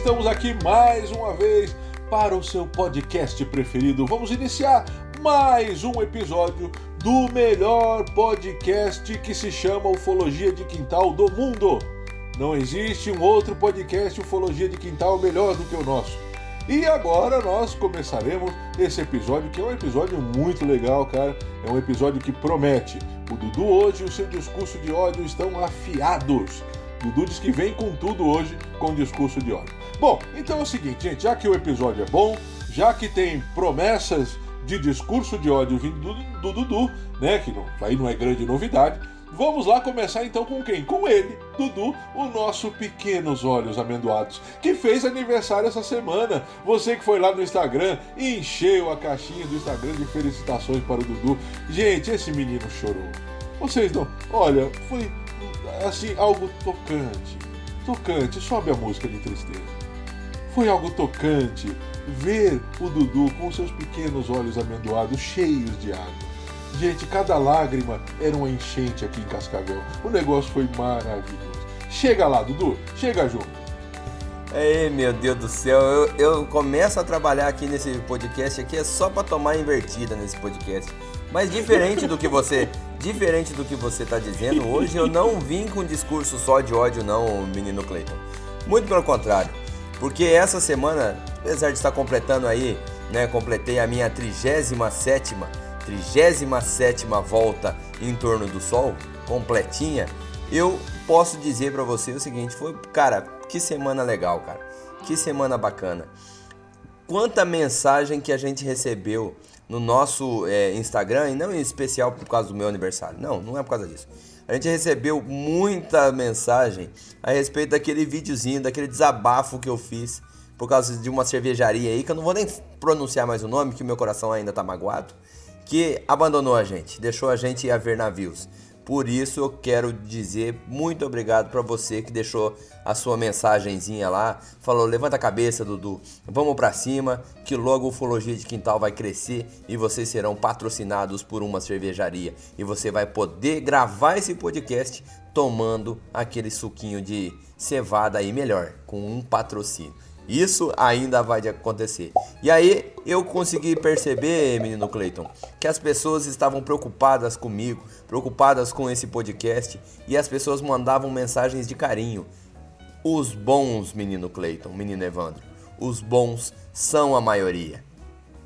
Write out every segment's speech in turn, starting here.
Estamos aqui mais uma vez para o seu podcast preferido. Vamos iniciar mais um episódio do melhor podcast que se chama Ufologia de Quintal do mundo. Não existe um outro podcast Ufologia de Quintal melhor do que o nosso. E agora nós começaremos esse episódio, que é um episódio muito legal, cara. É um episódio que promete. O Dudu hoje e o seu discurso de ódio estão afiados. Dudu diz que vem com tudo hoje com discurso de ódio. Bom, então é o seguinte, gente, já que o episódio é bom, já que tem promessas de discurso de ódio vindo do, Dudu, né, que não, aí não é grande novidade, vamos lá começar então com quem? Com ele, Dudu, o nosso Pequenos Olhos Amendoados, que fez aniversário essa semana. Você que foi lá no Instagram e encheu a caixinha do Instagram de felicitações para o Dudu. Gente, esse menino chorou. Vocês não. Olha, foi assim, algo tocante. Tocante, sobe a música de tristeza. Foi algo tocante ver o Dudu com seus pequenos olhos amendoados cheios de água. Gente, cada lágrima era uma enchente aqui em Cascavel. O negócio foi maravilhoso. Chega lá, Dudu, chega junto. Ei, meu Deus do céu, eu, eu começo a trabalhar aqui nesse podcast aqui é só para tomar invertida nesse podcast. Mas diferente do que você, diferente do que você tá dizendo, hoje eu não vim com discurso só de ódio não, menino Cleiton. Muito pelo contrário, porque essa semana, apesar de estar completando aí, né, completei a minha 37 37 volta em torno do sol, completinha, eu posso dizer para você o seguinte, foi, cara, que semana legal, cara. Que semana bacana. Quanta mensagem que a gente recebeu no nosso é, Instagram, e não em especial por causa do meu aniversário. Não, não é por causa disso. A gente recebeu muita mensagem a respeito daquele videozinho, daquele desabafo que eu fiz por causa de uma cervejaria aí, que eu não vou nem pronunciar mais o nome, que meu coração ainda tá magoado, que abandonou a gente, deixou a gente a ver navios. Por isso eu quero dizer muito obrigado para você que deixou a sua mensagenzinha lá, falou: "Levanta a cabeça, Dudu. Vamos para cima, que logo o Ufologia de Quintal vai crescer e vocês serão patrocinados por uma cervejaria e você vai poder gravar esse podcast tomando aquele suquinho de cevada aí melhor, com um patrocínio. Isso ainda vai acontecer. E aí eu consegui perceber, menino Clayton, que as pessoas estavam preocupadas comigo, preocupadas com esse podcast e as pessoas mandavam mensagens de carinho. Os bons, menino Clayton, menino Evandro, os bons são a maioria.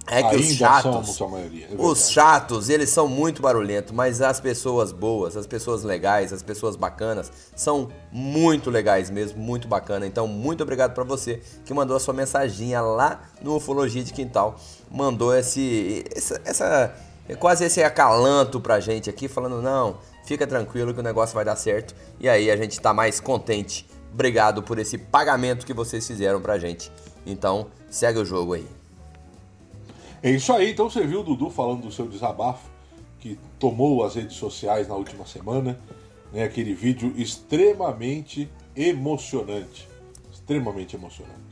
É que Ainda os chatos, maioria, é os chatos, eles são muito barulhentos, mas as pessoas boas, as pessoas legais, as pessoas bacanas são muito legais mesmo, muito bacana. Então, muito obrigado pra você que mandou a sua mensaginha lá no Ufologia de Quintal, mandou esse essa, essa quase esse acalanto pra gente aqui falando não, fica tranquilo que o negócio vai dar certo. E aí a gente tá mais contente. Obrigado por esse pagamento que vocês fizeram pra gente. Então, segue o jogo aí. É isso aí, então você viu o Dudu falando do seu desabafo, que tomou as redes sociais na última semana, né? Aquele vídeo extremamente emocionante. Extremamente emocionante.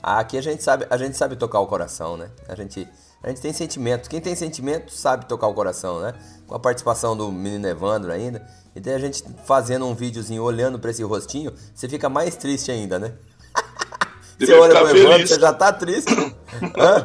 Aqui a gente sabe, a gente sabe tocar o coração, né? A gente, a gente tem sentimento. Quem tem sentimento sabe tocar o coração, né? Com a participação do menino Evandro ainda. E tem a gente fazendo um videozinho olhando pra esse rostinho, você fica mais triste ainda, né? Você Devia olha ficar pro Evandro, feliz. você já tá triste. Hã?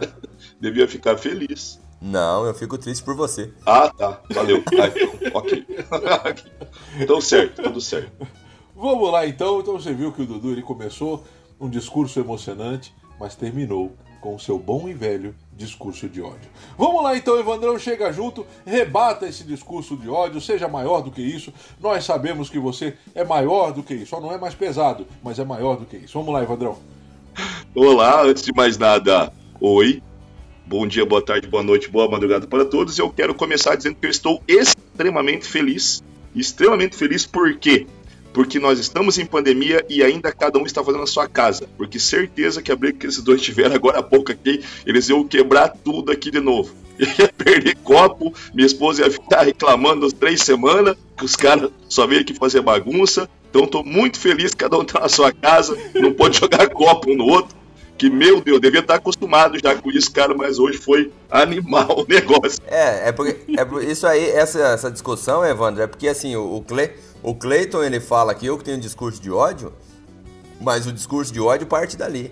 Devia ficar feliz. Não, eu fico triste por você. Ah, tá. Valeu. Ah, então, ok. então, certo, tudo certo. Vamos lá então, então você viu que o Dudu ele começou um discurso emocionante, mas terminou com o seu bom e velho discurso de ódio. Vamos lá então, Evandrão, chega junto, rebata esse discurso de ódio, seja maior do que isso. Nós sabemos que você é maior do que isso, só não é mais pesado, mas é maior do que isso. Vamos lá, Evandrão. Olá, antes de mais nada, oi. Bom dia, boa tarde, boa noite, boa madrugada para todos. Eu quero começar dizendo que eu estou extremamente feliz. Extremamente feliz por quê? Porque nós estamos em pandemia e ainda cada um está fazendo a sua casa. Porque certeza que a briga que esses dois tiveram agora há pouco aqui, eles iam quebrar tudo aqui de novo. Ia perder copo, minha esposa ia ficar reclamando as três semanas, que os caras só veio aqui fazer bagunça. Então estou muito feliz que cada um está na sua casa, não pode jogar copo um no outro que, meu Deus, devia estar acostumado já com isso, cara, mas hoje foi animal o negócio. É, é porque é por isso aí, essa, essa discussão, Evandro, é porque assim, o, o, Cle, o Cleiton ele fala que eu que tenho um discurso de ódio, mas o discurso de ódio parte dali.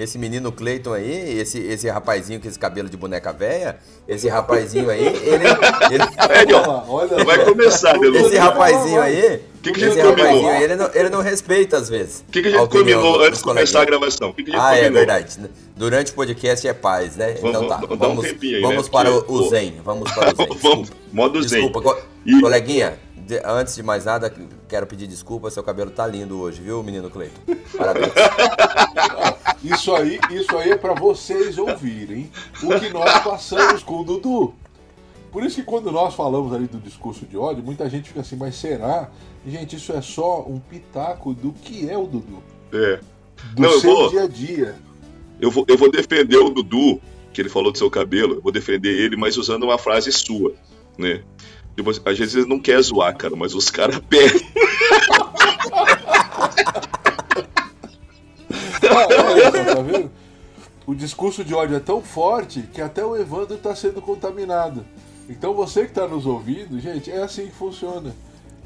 Esse menino Cleiton aí, esse, esse rapazinho com esse cabelo de boneca velha, esse rapazinho aí, ele. ele... Ó, olha, vai começar, Esse rapazinho aí. Que que esse rapazinho aí, ele não, ele não respeita às vezes. O que, que a gente combinou antes de começar a gravação? Que que a ah, é combinou? é verdade. Durante o podcast é paz, né? Vamos, então tá. Vamos, um aí, vamos né? para o, o Zen. Vamos para o Zen. vamos, modo Zen. Desculpa, e... coleguinha de, antes de mais nada, quero pedir desculpa, seu cabelo tá lindo hoje, viu, menino Cleiton? Parabéns. isso aí, isso aí é para vocês ouvirem o que nós passamos com o Dudu. Por isso que quando nós falamos ali do discurso de ódio, muita gente fica assim, mas será? Gente, isso é só um pitaco do que é o Dudu. É. Do Não, seu vou, dia a dia. Eu vou, eu vou defender o Dudu, que ele falou do seu cabelo, eu vou defender ele, mas usando uma frase sua, né? Tipo, às vezes eles não querem zoar, cara, mas os caras pedem. Tá vendo? O discurso de ódio é tão forte que até o Evandro está sendo contaminado. Então você que está nos ouvindo, gente, é assim que funciona.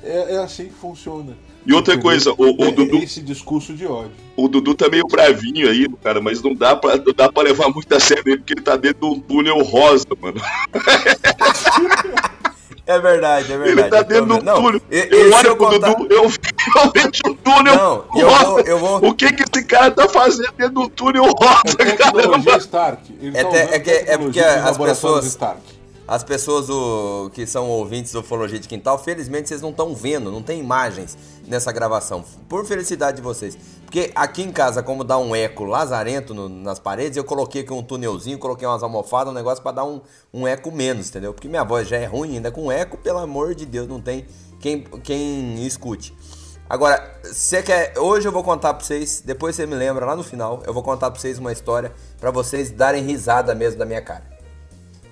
É, é assim que funciona. E outra Entendeu? coisa, o, o é, Dudu. Esse discurso de ódio. O Dudu tá meio bravinho aí, cara, mas não dá pra, não dá pra levar muito a sério ele, porque ele tá dentro de um túnel rosa, mano. É verdade, é verdade. Ele tá dentro do túnel. Eu, eu olho pro contar... Dudu, eu, eu vejo o túnel não, eu vou, eu vou... O que que esse cara tá fazendo dentro do túnel rosa, é tecnologia Stark. Ele é, tá é, que, é porque as pessoas... Stark as pessoas que são ouvintes do Ufologia de Quintal, felizmente vocês não estão vendo, não tem imagens nessa gravação. Por felicidade de vocês. Porque aqui em casa, como dá um eco lazarento no, nas paredes, eu coloquei aqui um túnelzinho, coloquei umas almofadas, um negócio para dar um, um eco menos, entendeu? Porque minha voz já é ruim, ainda com eco, pelo amor de Deus, não tem quem, quem escute. Agora, você quer. Hoje eu vou contar pra vocês, depois você me lembra lá no final, eu vou contar pra vocês uma história para vocês darem risada mesmo da minha cara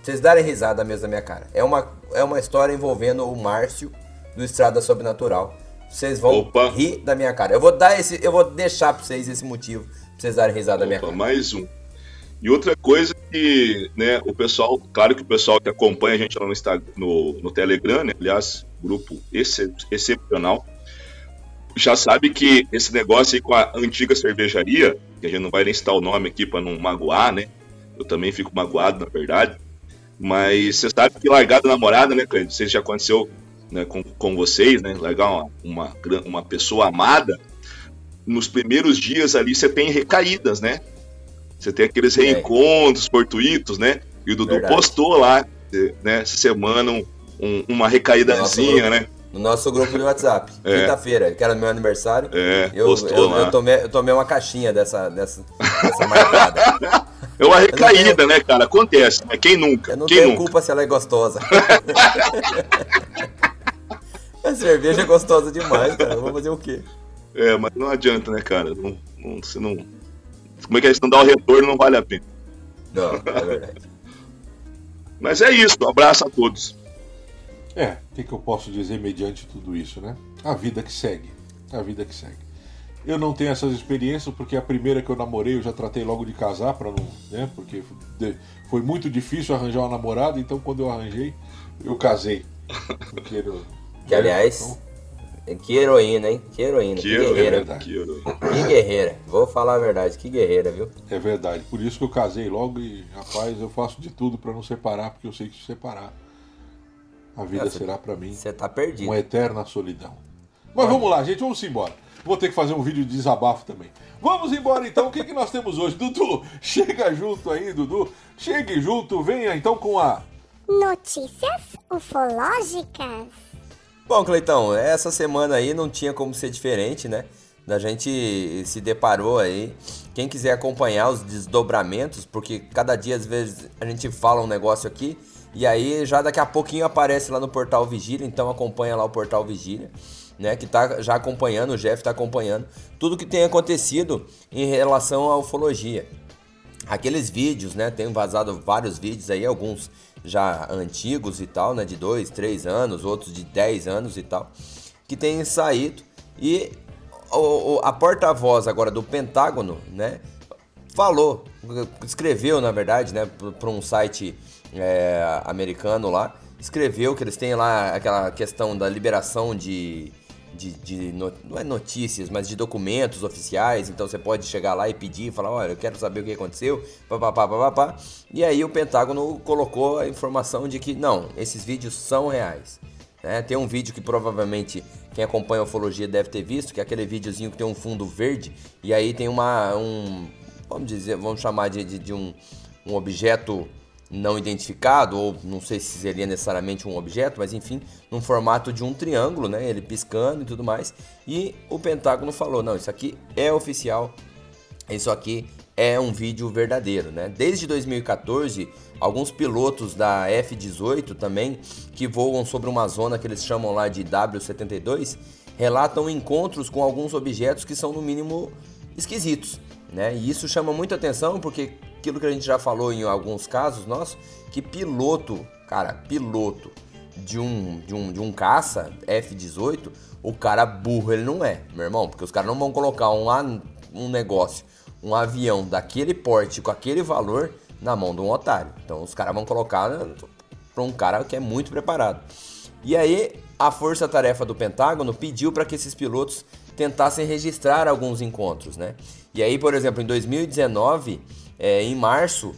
vocês darem risada mesmo da minha cara. É uma, é uma história envolvendo o Márcio do Estrada Sobrenatural. Vocês vão Opa. rir da minha cara. Eu vou dar esse, eu vou deixar pra vocês esse motivo pra vocês darem risada Opa, da minha cara. Mais um. E outra coisa que, né, o pessoal, claro que o pessoal que acompanha a gente lá no, Instagram, no, no Telegram, né, aliás, grupo excep excepcional, já sabe que esse negócio aí com a antiga cervejaria, que a gente não vai nem citar o nome aqui para não magoar, né? Eu também fico magoado, na verdade. Mas você sabe que largar da namorada, né, Cleide? Não sei se já aconteceu né, com, com vocês, né? Largar uma, uma, uma pessoa amada. Nos primeiros dias ali você tem recaídas, né? Você tem aqueles é. reencontros fortuitos, né? E o Dudu Verdade. postou lá, né, essa semana, um, uma recaídazinha, né? No nosso grupo de WhatsApp. É. Quinta-feira, que era meu aniversário. É, eu, postou eu, lá. Eu tomei, eu tomei uma caixinha dessa, dessa, dessa marcada. É uma recaída, tenho... né, cara? Acontece. Né? Quem nunca? Eu não Quem tenho nunca? culpa se ela é gostosa. a cerveja é gostosa demais, cara. Vou fazer o quê? É, mas não adianta, né, cara? Não, não, se não... Como é que é? Se não dá o retorno, não vale a pena. Não, é verdade. mas é isso. Um abraço a todos. É, o que, que eu posso dizer mediante tudo isso, né? A vida que segue. A vida que segue. Eu não tenho essas experiências porque a primeira que eu namorei eu já tratei logo de casar para não, né? Porque foi muito difícil arranjar uma namorada, então quando eu arranjei, eu casei. Porque que aliás, então... que heroína, hein? Que heroína, que, que guerreira. É que, que guerreira. Vou falar a verdade, que guerreira, viu? É verdade. Por isso que eu casei logo e, rapaz, eu faço de tudo para não separar, porque eu sei que se separar a vida será para mim Você tá perdido. uma eterna solidão. Mas vamos lá, gente, vamos embora. Vou ter que fazer um vídeo de desabafo também. Vamos embora então. O que, que nós temos hoje? Dudu, chega junto aí, Dudu. Chegue junto, venha então com a. Notícias ufológicas. Bom, Cleitão, essa semana aí não tinha como ser diferente, né? Da gente se deparou aí. Quem quiser acompanhar os desdobramentos, porque cada dia às vezes a gente fala um negócio aqui e aí já daqui a pouquinho aparece lá no portal Vigília, então acompanha lá o portal Vigília, né? Que tá já acompanhando, o Jeff tá acompanhando tudo que tem acontecido em relação à ufologia. Aqueles vídeos, né? Tem vazado vários vídeos aí, alguns já antigos e tal, né? De dois, três anos, outros de 10 anos e tal, que tem saído. E o, a porta-voz agora do Pentágono, né? Falou, escreveu na verdade, né? Para um site é, americano lá, escreveu que eles têm lá aquela questão da liberação de, de, de não é notícias, mas de documentos oficiais. Então você pode chegar lá e pedir, falar, olha, eu quero saber o que aconteceu, papapá, papapá. E aí o Pentágono colocou a informação de que não, esses vídeos são reais. Né? Tem um vídeo que provavelmente quem acompanha a ufologia deve ter visto, que é aquele videozinho que tem um fundo verde e aí tem uma um vamos dizer, vamos chamar de, de, de um, um objeto não identificado, ou não sei se seria necessariamente um objeto, mas enfim, num formato de um triângulo, né? Ele piscando e tudo mais. E o Pentágono falou: não, isso aqui é oficial, isso aqui é um vídeo verdadeiro, né? Desde 2014, alguns pilotos da F-18 também, que voam sobre uma zona que eles chamam lá de W-72, relatam encontros com alguns objetos que são no mínimo esquisitos, né? E isso chama muita atenção porque aquilo que a gente já falou em alguns casos nossos, que piloto, cara, piloto de um, de um, de um caça F-18, o cara burro ele não é, meu irmão, porque os caras não vão colocar um, um negócio, um avião daquele porte com aquele valor na mão de um otário. Então os caras vão colocar para um cara que é muito preparado. E aí a força-tarefa do Pentágono pediu para que esses pilotos tentassem registrar alguns encontros, né? E aí, por exemplo, em 2019 é, em março,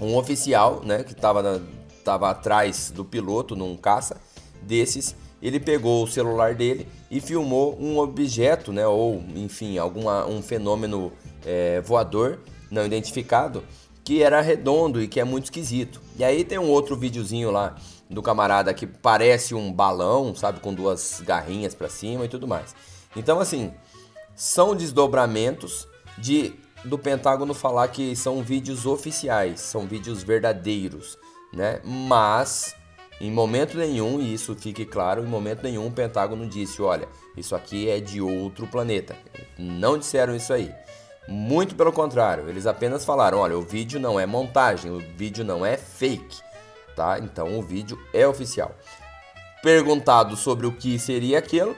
um oficial, né, que estava tava atrás do piloto num caça desses, ele pegou o celular dele e filmou um objeto, né, ou enfim, alguma, um fenômeno é, voador não identificado que era redondo e que é muito esquisito. E aí tem um outro videozinho lá do camarada que parece um balão, sabe, com duas garrinhas para cima e tudo mais. Então assim, são desdobramentos de do Pentágono falar que são vídeos oficiais, são vídeos verdadeiros, né? Mas em momento nenhum, e isso fique claro, em momento nenhum o Pentágono disse, olha, isso aqui é de outro planeta. Não disseram isso aí. Muito pelo contrário, eles apenas falaram, olha, o vídeo não é montagem, o vídeo não é fake, tá? Então o vídeo é oficial. Perguntado sobre o que seria aquilo,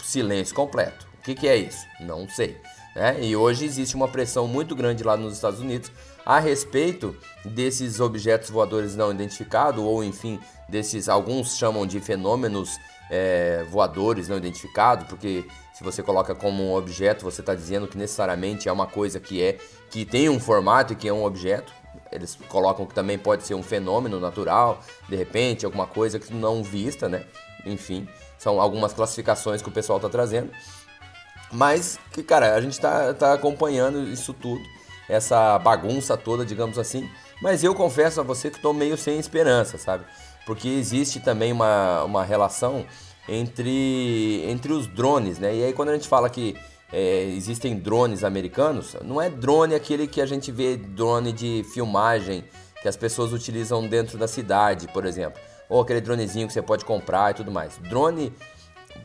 silêncio completo. O que, que é isso? Não sei. Né? E hoje existe uma pressão muito grande lá nos Estados Unidos a respeito desses objetos voadores não identificados, ou enfim, desses, alguns chamam de fenômenos é, voadores não identificados, porque se você coloca como um objeto, você está dizendo que necessariamente é uma coisa que é que tem um formato e que é um objeto. Eles colocam que também pode ser um fenômeno natural, de repente, alguma coisa que não vista, né? Enfim, são algumas classificações que o pessoal está trazendo. Mas que, cara, a gente tá, tá acompanhando isso tudo, essa bagunça toda, digamos assim. Mas eu confesso a você que estou meio sem esperança, sabe? Porque existe também uma, uma relação entre, entre os drones, né? E aí quando a gente fala que é, existem drones americanos, não é drone aquele que a gente vê drone de filmagem que as pessoas utilizam dentro da cidade, por exemplo. Ou aquele dronezinho que você pode comprar e tudo mais. Drone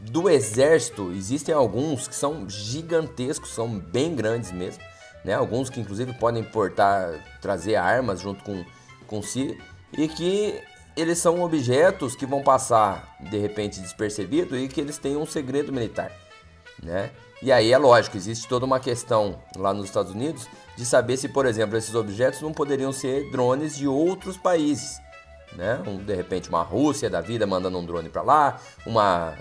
do exército, existem alguns que são gigantescos, são bem grandes mesmo, né? Alguns que inclusive podem portar, trazer armas junto com, com si e que eles são objetos que vão passar de repente despercebido e que eles têm um segredo militar, né? E aí é lógico, existe toda uma questão lá nos Estados Unidos de saber se, por exemplo, esses objetos não poderiam ser drones de outros países né? Um, de repente uma Rússia da vida mandando um drone para lá, uma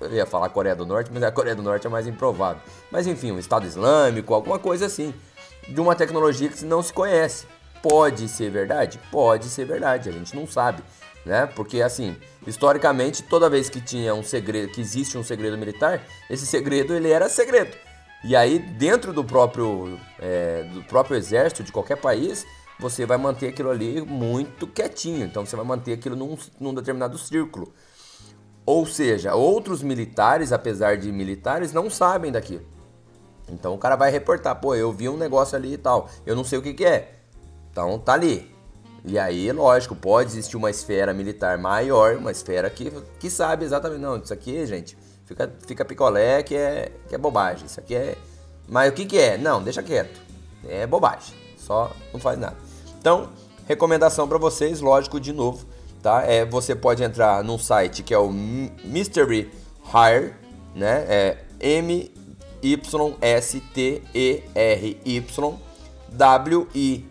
eu ia falar Coreia do Norte, mas a Coreia do Norte é mais improvável. Mas enfim, um Estado Islâmico, alguma coisa assim, de uma tecnologia que não se conhece. Pode ser verdade? Pode ser verdade, a gente não sabe. né? Porque assim, historicamente, toda vez que tinha um segredo, que existe um segredo militar, esse segredo ele era segredo. E aí, dentro do próprio, é, do próprio exército de qualquer país, você vai manter aquilo ali muito quietinho. Então, você vai manter aquilo num, num determinado círculo. Ou seja, outros militares, apesar de militares, não sabem daquilo. Então, o cara vai reportar: pô, eu vi um negócio ali e tal, eu não sei o que, que é. Então, tá ali. E aí, lógico, pode existir uma esfera militar maior, uma esfera que, que sabe exatamente, não, isso aqui, gente, fica, fica picolé que é, que é bobagem. Isso aqui é. Mas o que, que é? Não, deixa quieto. É bobagem. Só não faz nada. Então, recomendação para vocês, lógico, de novo, tá? É, você pode entrar num site que é o Mystery Hire, né? É M Y S T E R Y W I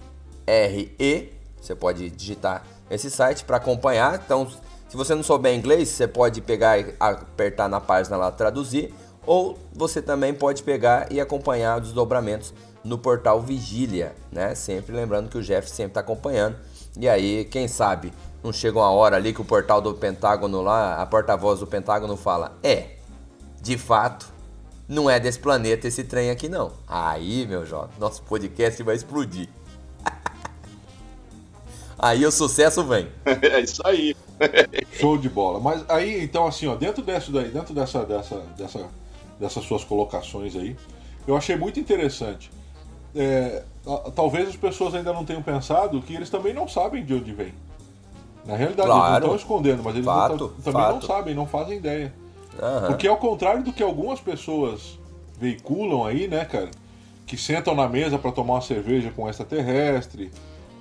R E. Você pode digitar esse site para acompanhar. Então, se você não souber inglês, você pode pegar e apertar na página lá traduzir, ou você também pode pegar e acompanhar os desdobramentos no portal Vigília, né? Sempre lembrando que o Jeff sempre está acompanhando. E aí, quem sabe, não chega uma hora ali que o portal do Pentágono lá, a porta-voz do Pentágono fala: "É, de fato, não é desse planeta esse trem aqui não". Aí, meu jovem, nosso podcast vai explodir. aí o sucesso vem. É isso aí. Show de bola. Mas aí, então, assim, ó, dentro dessa, daí, dentro dessa, dessa, dessa, dessas suas colocações aí, eu achei muito interessante. É, talvez as pessoas ainda não tenham pensado que eles também não sabem de onde vem. Na realidade, Claro. eles não estão escondendo, mas eles não Fato, tão- também não fato. sabem, não fazem ideia. Aham. Porque ao contrário do que algumas pessoas veiculam aí, né, cara? Que sentam na mesa pra tomar uma cerveja com um extraterrestre,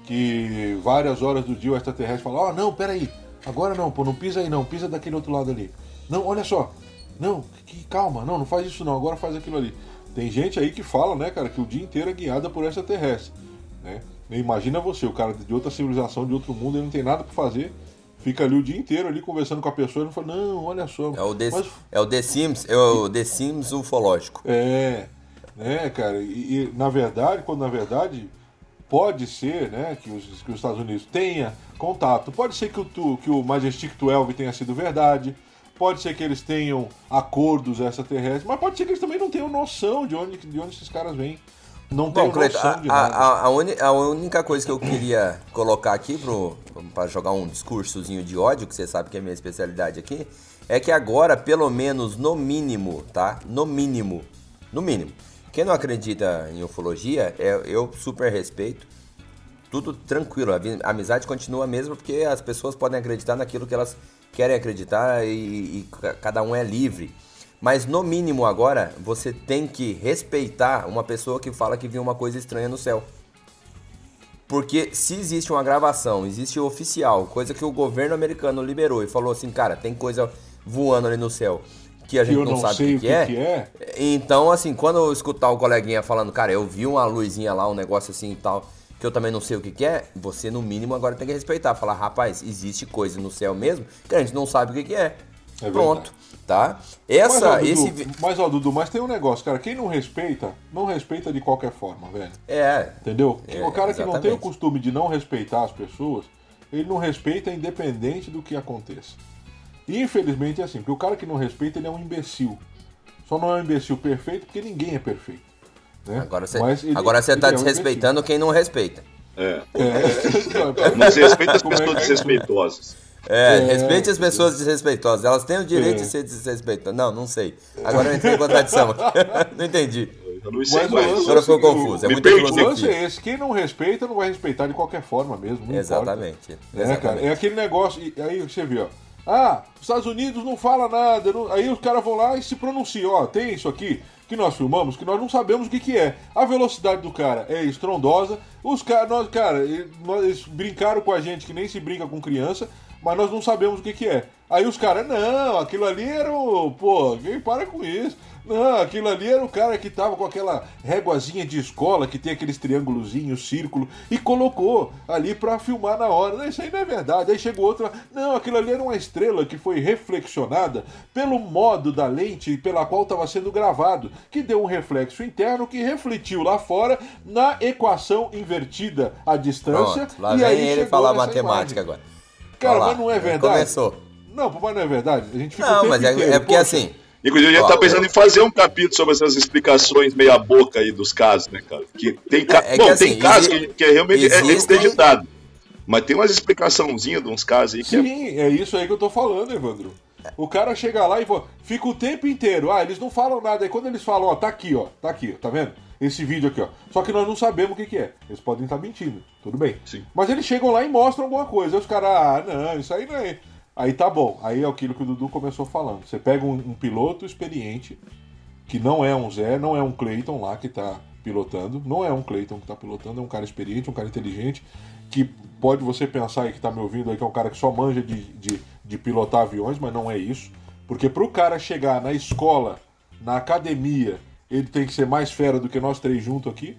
que várias horas do dia o extraterrestre fala, ó, não, peraí, agora não, pô, não pisa aí não, pisa daquele outro lado ali. Não, olha só, não, que, calma, não, não faz isso não, agora faz aquilo ali. Tem gente aí que fala, né, cara, que o dia inteiro é guiada por extraterrestre, né? Imagina você, o cara de outra civilização, de outro mundo, ele não tem nada pra fazer, fica ali o dia inteiro ali conversando com a pessoa e não fala, não, olha só. É o The, mas é o The Sims, é o The Sims ufológico. é, né, cara, e, e, na verdade, quando na verdade pode ser, né, que os, que os Estados Unidos tenha contato, pode ser que o, que o Majestic 12 tenha sido verdade, pode ser que eles tenham acordos extraterrestres, mas pode ser que eles também não tenham noção de onde, de onde esses caras vêm. Não Bom, Cleiton, noção de a, nada. a, a uni- a única coisa que eu queria colocar aqui para jogar um discursozinho de ódio, que você sabe que é a minha especialidade aqui, é que agora, pelo menos no mínimo, tá? No mínimo, no mínimo. Quem não acredita em ufologia, é, eu super respeito. Tudo tranquilo, a amizade continua a mesma porque as pessoas podem acreditar naquilo que elas querem acreditar e, e ca- cada um é livre. Mas no mínimo agora, você tem que respeitar uma pessoa que fala que viu uma coisa estranha no céu. Porque se existe uma gravação, existe oficial, coisa que o governo americano liberou e falou assim, cara, tem coisa voando ali no céu que a gente não, não sabe o que, que é. que é. Então, assim, quando eu escutar o coleguinha falando, cara, eu vi uma luzinha lá, um negócio assim e tal, que eu também não sei o que, que é, você no mínimo agora tem que respeitar. Falar, rapaz, existe coisa no céu mesmo que a gente não sabe o que, que é. É Pronto, tá? Mas, Essa, ó, Dudu, esse. vi- mas, ó, Dudu, mas tem um negócio, cara. Quem não respeita, não respeita de qualquer forma, velho. É, Entendeu? É, o cara que não tem o exatamente. costume de não respeitar as pessoas, ele não respeita independente do que aconteça. E infelizmente é assim, porque o cara que não respeita, ele é um imbecil. Só não é um imbecil perfeito porque ninguém é perfeito. Né? agora você agora você ele tá é desrespeitando quem não respeita. É. imbecil. É. Não se respeita as Como é pessoas é? desrespeitosas. É, É. respeite as pessoas desrespeitosas. Elas têm o direito É. de ser desrespeitosas. Não, não sei. Agora eu entrei em contradição aqui. não entendi. Eu não sei Mas o mais. Agora é ficou confuso. É perdi. O lance é esse, quem não respeita não vai respeitar de qualquer forma mesmo. não importa. Exatamente. É, cara, exatamente. é aquele negócio, e aí você vê, ó. Ah, os Estados Unidos não fala nada. não- aí os caras vão lá e se pronunciam. Ó, tem isso aqui que nós filmamos que nós não sabemos o que, que é. A velocidade do cara é estrondosa. Os caras, nós, cara, eles brincaram com a gente que nem se brinca com criança, mas nós não sabemos o que, que é. Aí os caras, não, aquilo ali era o. Pô, quem para com isso? Não, aquilo ali era o cara que tava com aquela réguazinha de escola que tem aqueles triângulozinhos, círculo, e colocou ali pra filmar na hora. Não, isso aí não é verdade. Aí chegou outra, não, aquilo ali era uma estrela que foi reflexionada pelo modo da lente pela qual estava sendo gravado, que deu um reflexo interno que refletiu lá fora na equação invertida à distância. Pronto, lá e vem aí ele falar matemática imagem. agora. Cara, lá, mas não é verdade. Começou. Não, mas não é verdade. A gente fica Não, mas é, inteiro, é porque poxa, assim. Inclusive, a gente Ó, tá pensando em fazer um capítulo sobre essas explicações meia boca aí dos casos, né, cara? Que tem, ca... É, é que Bom, assim, tem casos exi- que, que é realmente é existem- desacreditado. Mas tem umas explicações de uns casos aí que é Sim, é isso aí que eu tô falando, Evandro. O cara chega lá e fala, fica o tempo inteiro. Ah, eles não falam nada. Aí quando eles falam, ó, tá aqui, ó, tá aqui, tá vendo? Esse vídeo aqui, ó. Só que nós não sabemos o que, que é. Eles podem estar mentindo, tudo bem. Sim. Mas eles chegam lá e mostram alguma coisa. Aí os caras, ah, não, isso aí não é. Aí tá bom. Aí é aquilo que o Dudu começou falando. Você pega um, um piloto experiente, que não é um Zé, não é um Clayton lá que tá pilotando. Não é um Clayton que tá pilotando, é um cara experiente, um cara inteligente, que pode você pensar aí que tá me ouvindo aí que é um cara que só manja de, de, de pilotar aviões, mas não é isso. Porque pro cara chegar na escola, na academia, ele tem que ser mais fera do que nós três juntos aqui.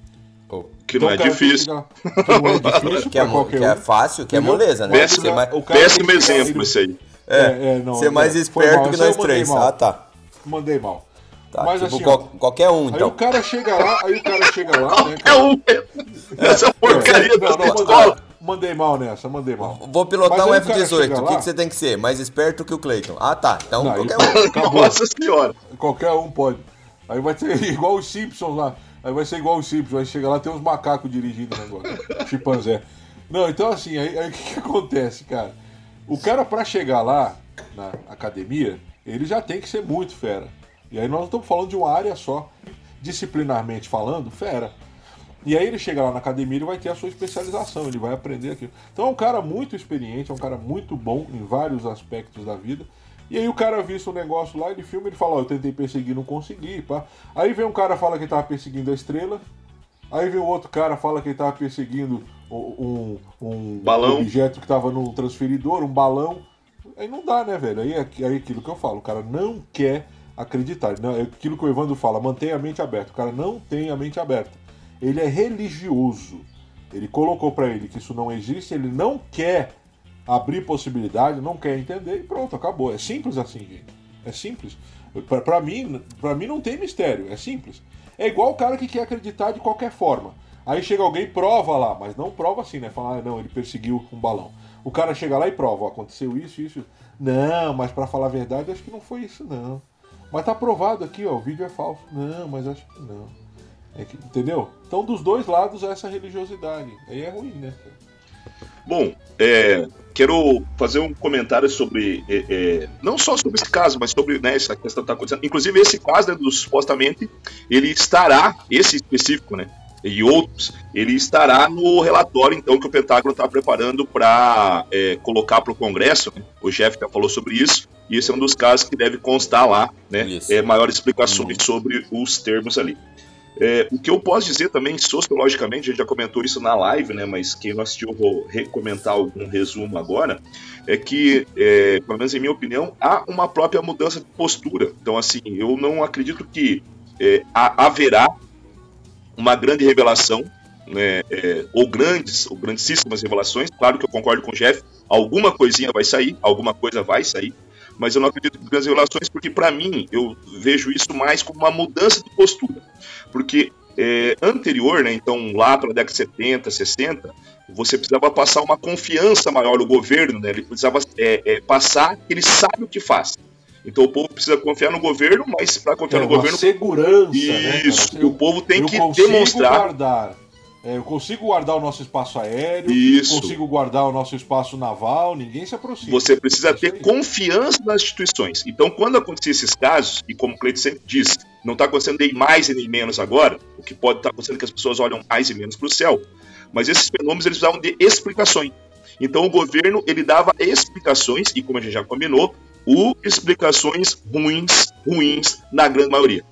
pô, que não é cara difícil. chegar- Que não é difícil que, é, que é fácil, que é moleza, né? Péssimo, mais- Péssimo exemplo isso aí. É, é, não, ser mais é, esperto mal. que nós três. mal. Ah, tá. Mandei mal. Tá, Mas tipo, assim, qual- qualquer um, Aí então. o cara chega lá, aí o cara chega lá, né? É um. Essa porcaria não, da não, mandei, escola. mandei mal nessa, mandei mal. Vou pilotar Mas um aí o cara F-18. chega O que, lá- que você tem que ser? Mais esperto que o Clayton. Ah, tá. Então, Não, qualquer aí- um. Acabou. Nossa senhora. Qualquer um pode. Aí vai ser igual os Simpsons lá. Aí vai ser igual os Simpsons. Aí chega lá, tem uns macacos dirigindo o negócio. Chimpanzé. Não, então assim, aí aí o que, que acontece, cara? O cara pra chegar lá, na academia, ele já tem que ser muito fera. E aí nós não estamos falando de uma área só. Disciplinarmente falando, fera. E aí ele chega lá na academia, ele vai ter a sua especialização, ele vai aprender aquilo. Então é um cara muito experiente, é um cara muito bom em vários aspectos da vida. E aí o cara visto um negócio lá, ele filma, ele fala, ó, eu tentei perseguir, não consegui, pá. Aí vem um cara fala que ele tava perseguindo a estrela. Aí vem o outro cara fala que ele tava perseguindo um, um, Balão. objeto que tava no transferidor, um balão. Aí não dá, né, velho? Aí é aí é aquilo que eu falo, o cara não quer acreditar. Não, é aquilo que o Evandro fala, mantenha a mente aberta. O cara não tem a mente aberta. Ele é religioso. Ele colocou pra ele que isso não existe, ele não quer abrir possibilidade, não quer entender e pronto, acabou. É simples assim, gente. É simples. Pra mim, pra mim não tem mistério, é simples. É igual o cara que quer acreditar de qualquer forma. Aí chega alguém prova lá, mas não prova assim, né? Fala, ah, não, ele perseguiu um balão. O cara chega lá e prova, ó, aconteceu isso, isso. Não, mas pra falar a verdade, acho que não foi isso, não. Mas tá provado aqui, ó, o vídeo é falso. Não, mas acho que não. É que- entendeu? Então, dos dois lados, essa religiosidade. Aí é ruim, né? Bom, é, quero fazer um comentário sobre, é, é, não só sobre esse caso, mas sobre né, essa questão que está acontecendo. Inclusive, esse caso, né, do, supostamente, ele estará, esse específico, né, e outros, ele estará no relatório, então, que o Pentágono está preparando para colocar para o Congresso. né? O Jeff já falou sobre isso, e esse é um dos casos que deve constar lá, né, é, maiores explicações sobre os termos ali. É, o que eu posso dizer também, sociologicamente, a gente já comentou isso na live, né? Mas quem não assistiu, vou recomentar algum resumo agora. É que, é, pelo menos em minha opinião, há uma própria mudança de postura. Então, assim, eu não acredito que é, ha- haverá uma grande revelação, né, é, ou grandes, ou grandíssimas revelações. Claro que eu concordo com o Jeff, alguma coisinha vai sair, alguma coisa vai sair, mas eu não acredito em grandes revelações porque, para mim, eu vejo isso mais como uma mudança de postura. Porque é, anterior, né, então lá para a década de 70, 60, você precisava passar uma confiança maior no governo, né, ele precisava é, é, passar que ele sabe o que faz. Então o povo precisa confiar no governo, mas para confiar no governo, segurança, né? cara? isso, e o povo tem eu que demonstrar. guardar. É, eu consigo guardar o nosso espaço aéreo, Isso. consigo guardar o nosso espaço naval, ninguém se aproxima. Você precisa É ter confiança nas instituições. Então, quando acontecer esses casos, e como o Cleiton sempre diz, não está acontecendo nem mais e nem menos agora, o que pode estar acontecendo é que as pessoas olham mais e menos para o céu, mas esses fenômenos eles precisavam de explicações. Então, o governo ele dava explicações, e como a gente já combinou, o explicações ruins, ruins na grande maioria.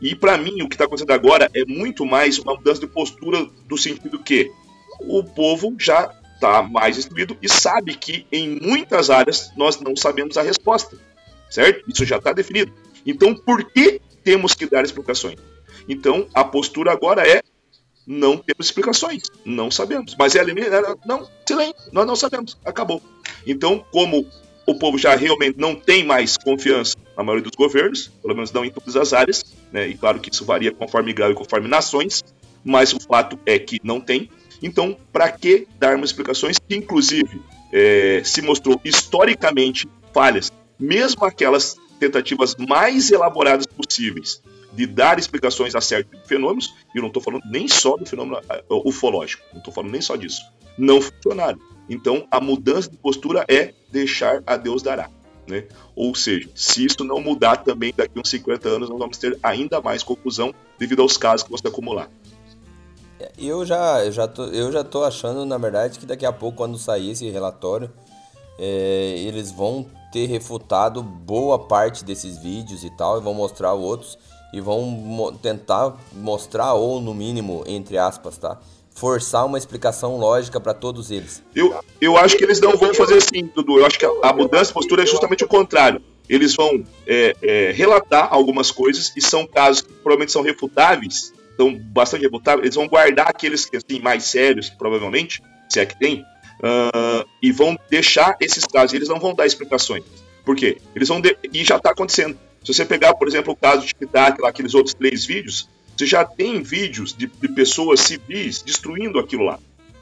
E para mim, o que está acontecendo agora é muito mais uma mudança de postura do sentido que o povo já está mais instruído e sabe que em muitas áreas nós não sabemos a resposta, certo? Isso já está definido. Então, por que temos que dar explicações? Então, a postura agora é não temos explicações, não sabemos. Mas é limite, não, silêncio, nós não sabemos, acabou. Então, como o povo já realmente não tem mais confiança na maioria dos governos, pelo menos não em todas as áreas, né? E claro que isso varia conforme grau e conforme nações, mas o fato é que não tem. Então, para que darmos explicações que, inclusive, é, se mostrou historicamente falhas, mesmo aquelas tentativas mais elaboradas possíveis de dar explicações a certos fenômenos, e eu não estou falando nem só do fenômeno ufológico, não estou falando nem só disso, não funcionaram. Então, a mudança de postura é deixar a Deus dará. Né? Ou seja, se isso não mudar também, daqui uns 50 anos nós vamos ter ainda mais confusão devido aos casos que você acumular. Eu já, eu, já tô, eu já tô achando, na verdade, que daqui a pouco, quando sair esse relatório, é, eles vão ter refutado boa parte desses vídeos e tal, e vão mostrar outros, e vão mo tentar mostrar, ou no mínimo, entre aspas, tá? Forçar uma explicação lógica para todos eles. Eu, eu acho que eles não vão fazer assim, Dudu. Eu acho que a, a mudança de postura é justamente o contrário. Eles vão é, é, relatar algumas coisas, e são casos que provavelmente são refutáveis, são bastante refutáveis, eles vão guardar aqueles que assim, mais sérios, provavelmente, se é que tem, uh, e vão deixar esses casos, eles não vão dar explicações. Por quê? Eles vão de... E já está acontecendo. Se você pegar, por exemplo, o caso de Tic-Tac, aqueles outros três vídeos, você já tem vídeos de, de, pessoas civis destruindo aquilo lá.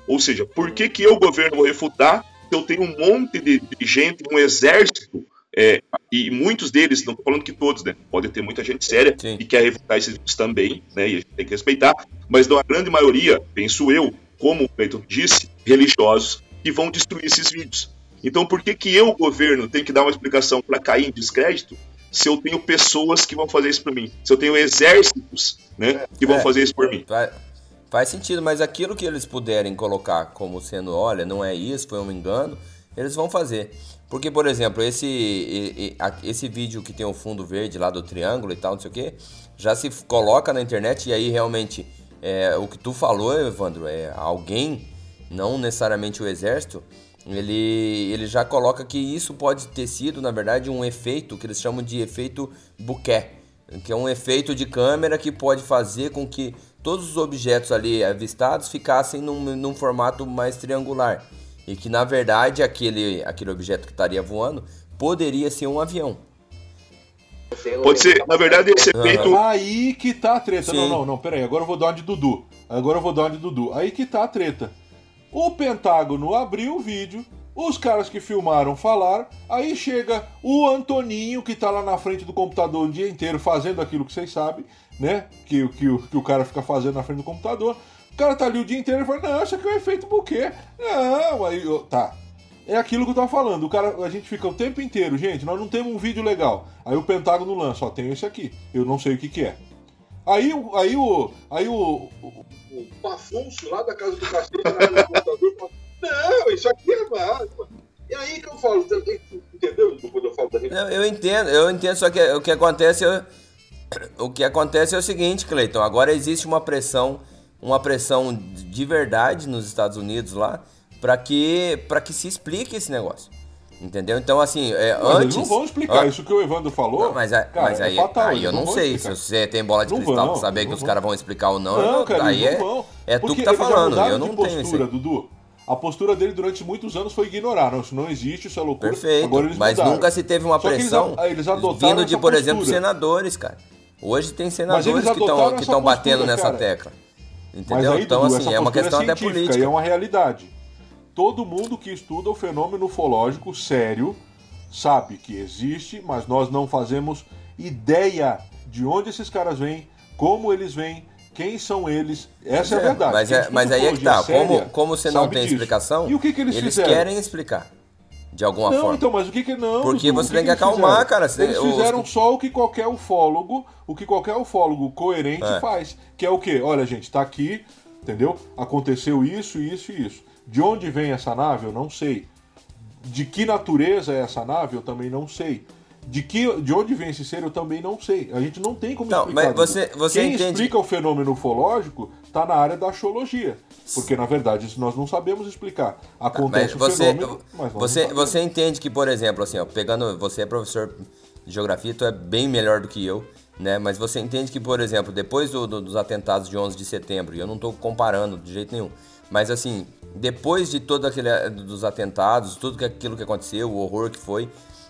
Ou seja, por que, que eu, governo, vou refutar se eu tenho um monte de, de gente, um exército é, e muitos deles, não estou falando que todos, né? Pode ter muita gente séria Sim. e quer refutar esses vídeos também, né? E a gente tem que respeitar, mas a grande maioria, penso eu, como o Cleiton disse, religiosos que vão destruir esses vídeos. Então, por que, que eu, governo, tenho que dar uma explicação para cair em descrédito se eu tenho pessoas que vão fazer isso por mim? Se eu tenho exércitos né, que vão é, fazer isso por mim? Faz, faz sentido, mas aquilo que eles puderem colocar como sendo, olha, não é isso, foi um engano, eles vão fazer. Porque, por exemplo, esse, esse vídeo que tem o fundo verde lá do triângulo e tal, não sei o que, já se coloca na internet e aí realmente é, o que tu falou, Evandro, é alguém, não necessariamente o exército, ele, ele já coloca que isso pode ter sido, na verdade, um efeito que eles chamam de efeito bokeh, que é um efeito de câmera que pode fazer com que todos os objetos ali avistados ficassem num, num formato mais triangular e que na verdade aquele, aquele objeto que estaria voando poderia ser um avião. Pode ser, na verdade, esse efeito. Uhum. Aí que tá a treta. Sim. Não, não, não, peraí, agora eu vou dar uma de Dudu. Agora eu vou dar uma de Dudu. Aí que tá a treta. O Pentágono abriu o vídeo, os caras que filmaram falaram, aí chega o Antoninho, que tá lá na frente do computador o dia inteiro fazendo aquilo que vocês sabem, né? Que, que, que o cara fica fazendo na frente do computador. O cara tá ali o dia inteiro e fala, não, isso aqui é um efeito buquê. Não, aí, tá. É aquilo que eu tava falando. O cara, a gente fica o tempo inteiro, gente, nós não temos um vídeo legal. Aí o Pentágono lança, ó, tem esse aqui. Eu não sei o que que é. Aí, aí o. Aí o. O, o Afonso lá da casa do Castelo não, isso aqui é válido. E aí que eu falo, entendeu? Quando eu falo da. Eu, entendo, eu entendo, só que o que acontece. Eu, o que acontece é o seguinte, Cleiton. Agora existe uma pressão uma pressão de verdade nos Estados Unidos lá para que para que se explique esse negócio. Entendeu? Então, assim, é, mas antes. Eles não vão explicar isso que o Evandro falou. Não, mas, a, cara, mas aí, é fatal, aí eu não sei explicar. se você tem bola de não cristal para saber que os caras vão explicar ou não. Não, cara, aí é, é tu que tá falando. Eu não postura, tenho isso. Dudu. A postura dele durante muitos anos foi ignorar. Não, isso não existe, isso é loucura. Perfeito. Agora eles mas mudaram. nunca se teve uma pressão eles, eles vindo de, por postura. exemplo, senadores, cara. Hoje tem senadores que estão batendo nessa tecla. Entendeu? Então, assim, é uma questão é até política. É uma realidade. Todo mundo que estuda o fenômeno ufológico sério sabe que existe, mas nós não fazemos ideia de onde esses caras vêm, como eles vêm, quem são eles. Essa é, é a verdade. Mas, é, mas aí é que tá. Séria, como, como você não tem disso. explicação, e o que, que eles, eles fizeram? querem explicar. De alguma não, forma. então, mas o que que não? Porque você tem que, que acalmar, fizeram? cara. Você Eles tem, fizeram os... só o que qualquer ufólogo, o que qualquer ufólogo coerente É. faz. Que é o quê? Olha, gente, tá aqui, entendeu? Aconteceu isso, isso e isso. De onde vem essa nave, eu não sei. De que natureza é essa nave, eu também não sei. De, que, de onde vem esse ser, eu também não sei. A gente não tem como Não, explicar. mas você- você Quem entende- explica o fenômeno ufológico está na área da astrologia. Porque, na verdade, isso nós não sabemos explicar. Mas Acontece o você, fenômeno, mas você, você entende que, por exemplo, assim, ó, pegando. Você é professor de geografia, tu é bem melhor do que eu, né? Mas você entende que, por exemplo, depois do- do- dos atentados de 11 de setembro, e eu não estou comparando de jeito nenhum, mas assim, depois de todo aquele dos atentados, tudo aquilo que aconteceu, o horror que foi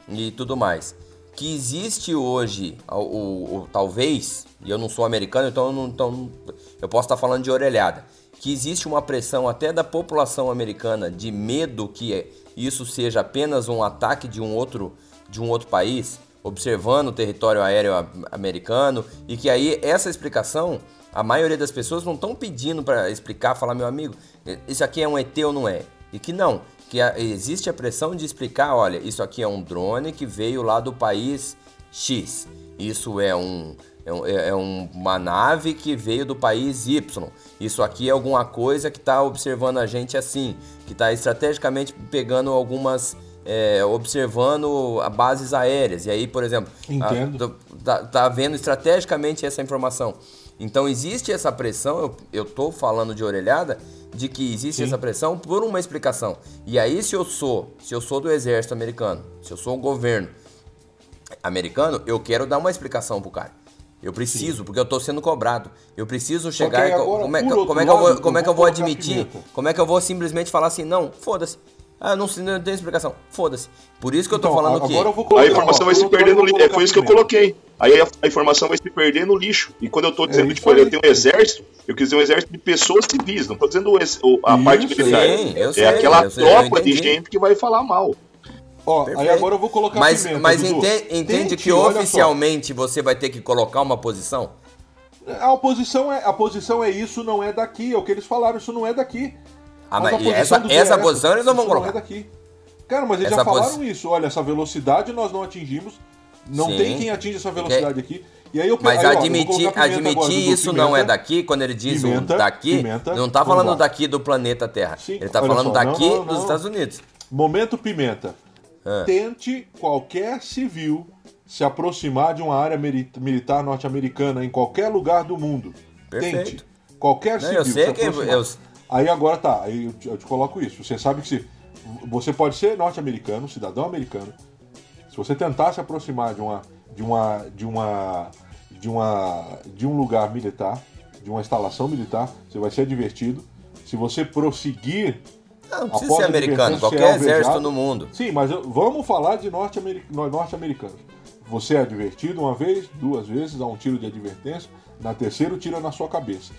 e tudo mais, que existe hoje, o, o- o- talvez, e eu não sou americano, então eu, não, então eu posso estar falando de orelhada. que existe uma pressão até da população americana de medo que isso seja apenas um ataque de um outro, de um outro país, observando o território aéreo americano, e que aí essa explicação, a maioria das pessoas não estão pedindo para explicar, falar, meu amigo, isso aqui é um ET ou não é? E que não, que existe a pressão de explicar, olha, isso aqui é um drone que veio lá do país X, isso é um é, é uma nave que veio do país Y. Isso aqui é alguma coisa que está observando a gente assim, que está estrategicamente pegando algumas. É, observando bases aéreas. E aí, por exemplo, Entendo. A, tá, tá vendo estrategicamente essa informação. Então existe essa pressão, eu estou falando de orelhada, de que existe Sim. essa pressão por uma explicação. E aí se eu sou, se eu sou do exército americano, se eu sou o governo americano, eu quero dar uma explicação pro cara. Eu preciso, Sim. porque eu estou sendo cobrado. Eu preciso chegar. Agora, como é, como é que eu vou, como é que eu vou admitir? Como é que eu vou simplesmente falar assim, não, foda-se. Ah, não, não tem explicação. Foda-se. Por isso que eu tô então, falando que. a informação vai se perder no lixo. É, foi isso que eu coloquei. Aí a, a, informação vai se perder no lixo. E quando eu tô dizendo, é tipo, eu tenho um exército, eu quis dizer um exército de pessoas civis, não tô dizendo o, a isso, parte militar. Sim, eu sei, é aquela eu sei, tropa de gente que vai falar mal. Ó, aí agora eu vou colocar mas, pimenta, Mas entende, entende que oficialmente você vai ter que colocar uma posição? A oposição é, a posição é isso, não é daqui. É o que eles falaram, isso não é daqui. Ah, mas, mas essa, essa é posição eles não vão colocar. Não daqui. Cara, mas eles essa já falaram isso. Olha, essa velocidade nós não atingimos. Não Sim. tem quem atinja essa velocidade aqui. E aí eu, Mas aí, ó, admitir, admitir isso pimenta, não é daqui, quando ele diz pimenta, daqui, pimenta, não tá falando daqui do planeta Terra. Sim, ele tá falando só, daqui não, não, dos Estados Unidos. Momento pimenta. Ah. Tente qualquer civil se aproximar de uma área militar norte-americana em qualquer lugar do mundo. Perfeito. Tente. Qualquer civil. eu sei que eu... Aí agora tá, aí eu te, eu te coloco isso. Você sabe que se você pode ser norte-americano, cidadão americano, se você tentar se aproximar de uma de uma de uma de uma de um lugar militar, de uma instalação militar, você vai ser advertido. Se você prosseguir não, não precisa ser americano, qualquer exército no mundo. Sim, mas vamos falar de norte-americanos. Você é advertido uma vez, duas vezes, dá um tiro de advertência, na terceira tira na sua cabeça.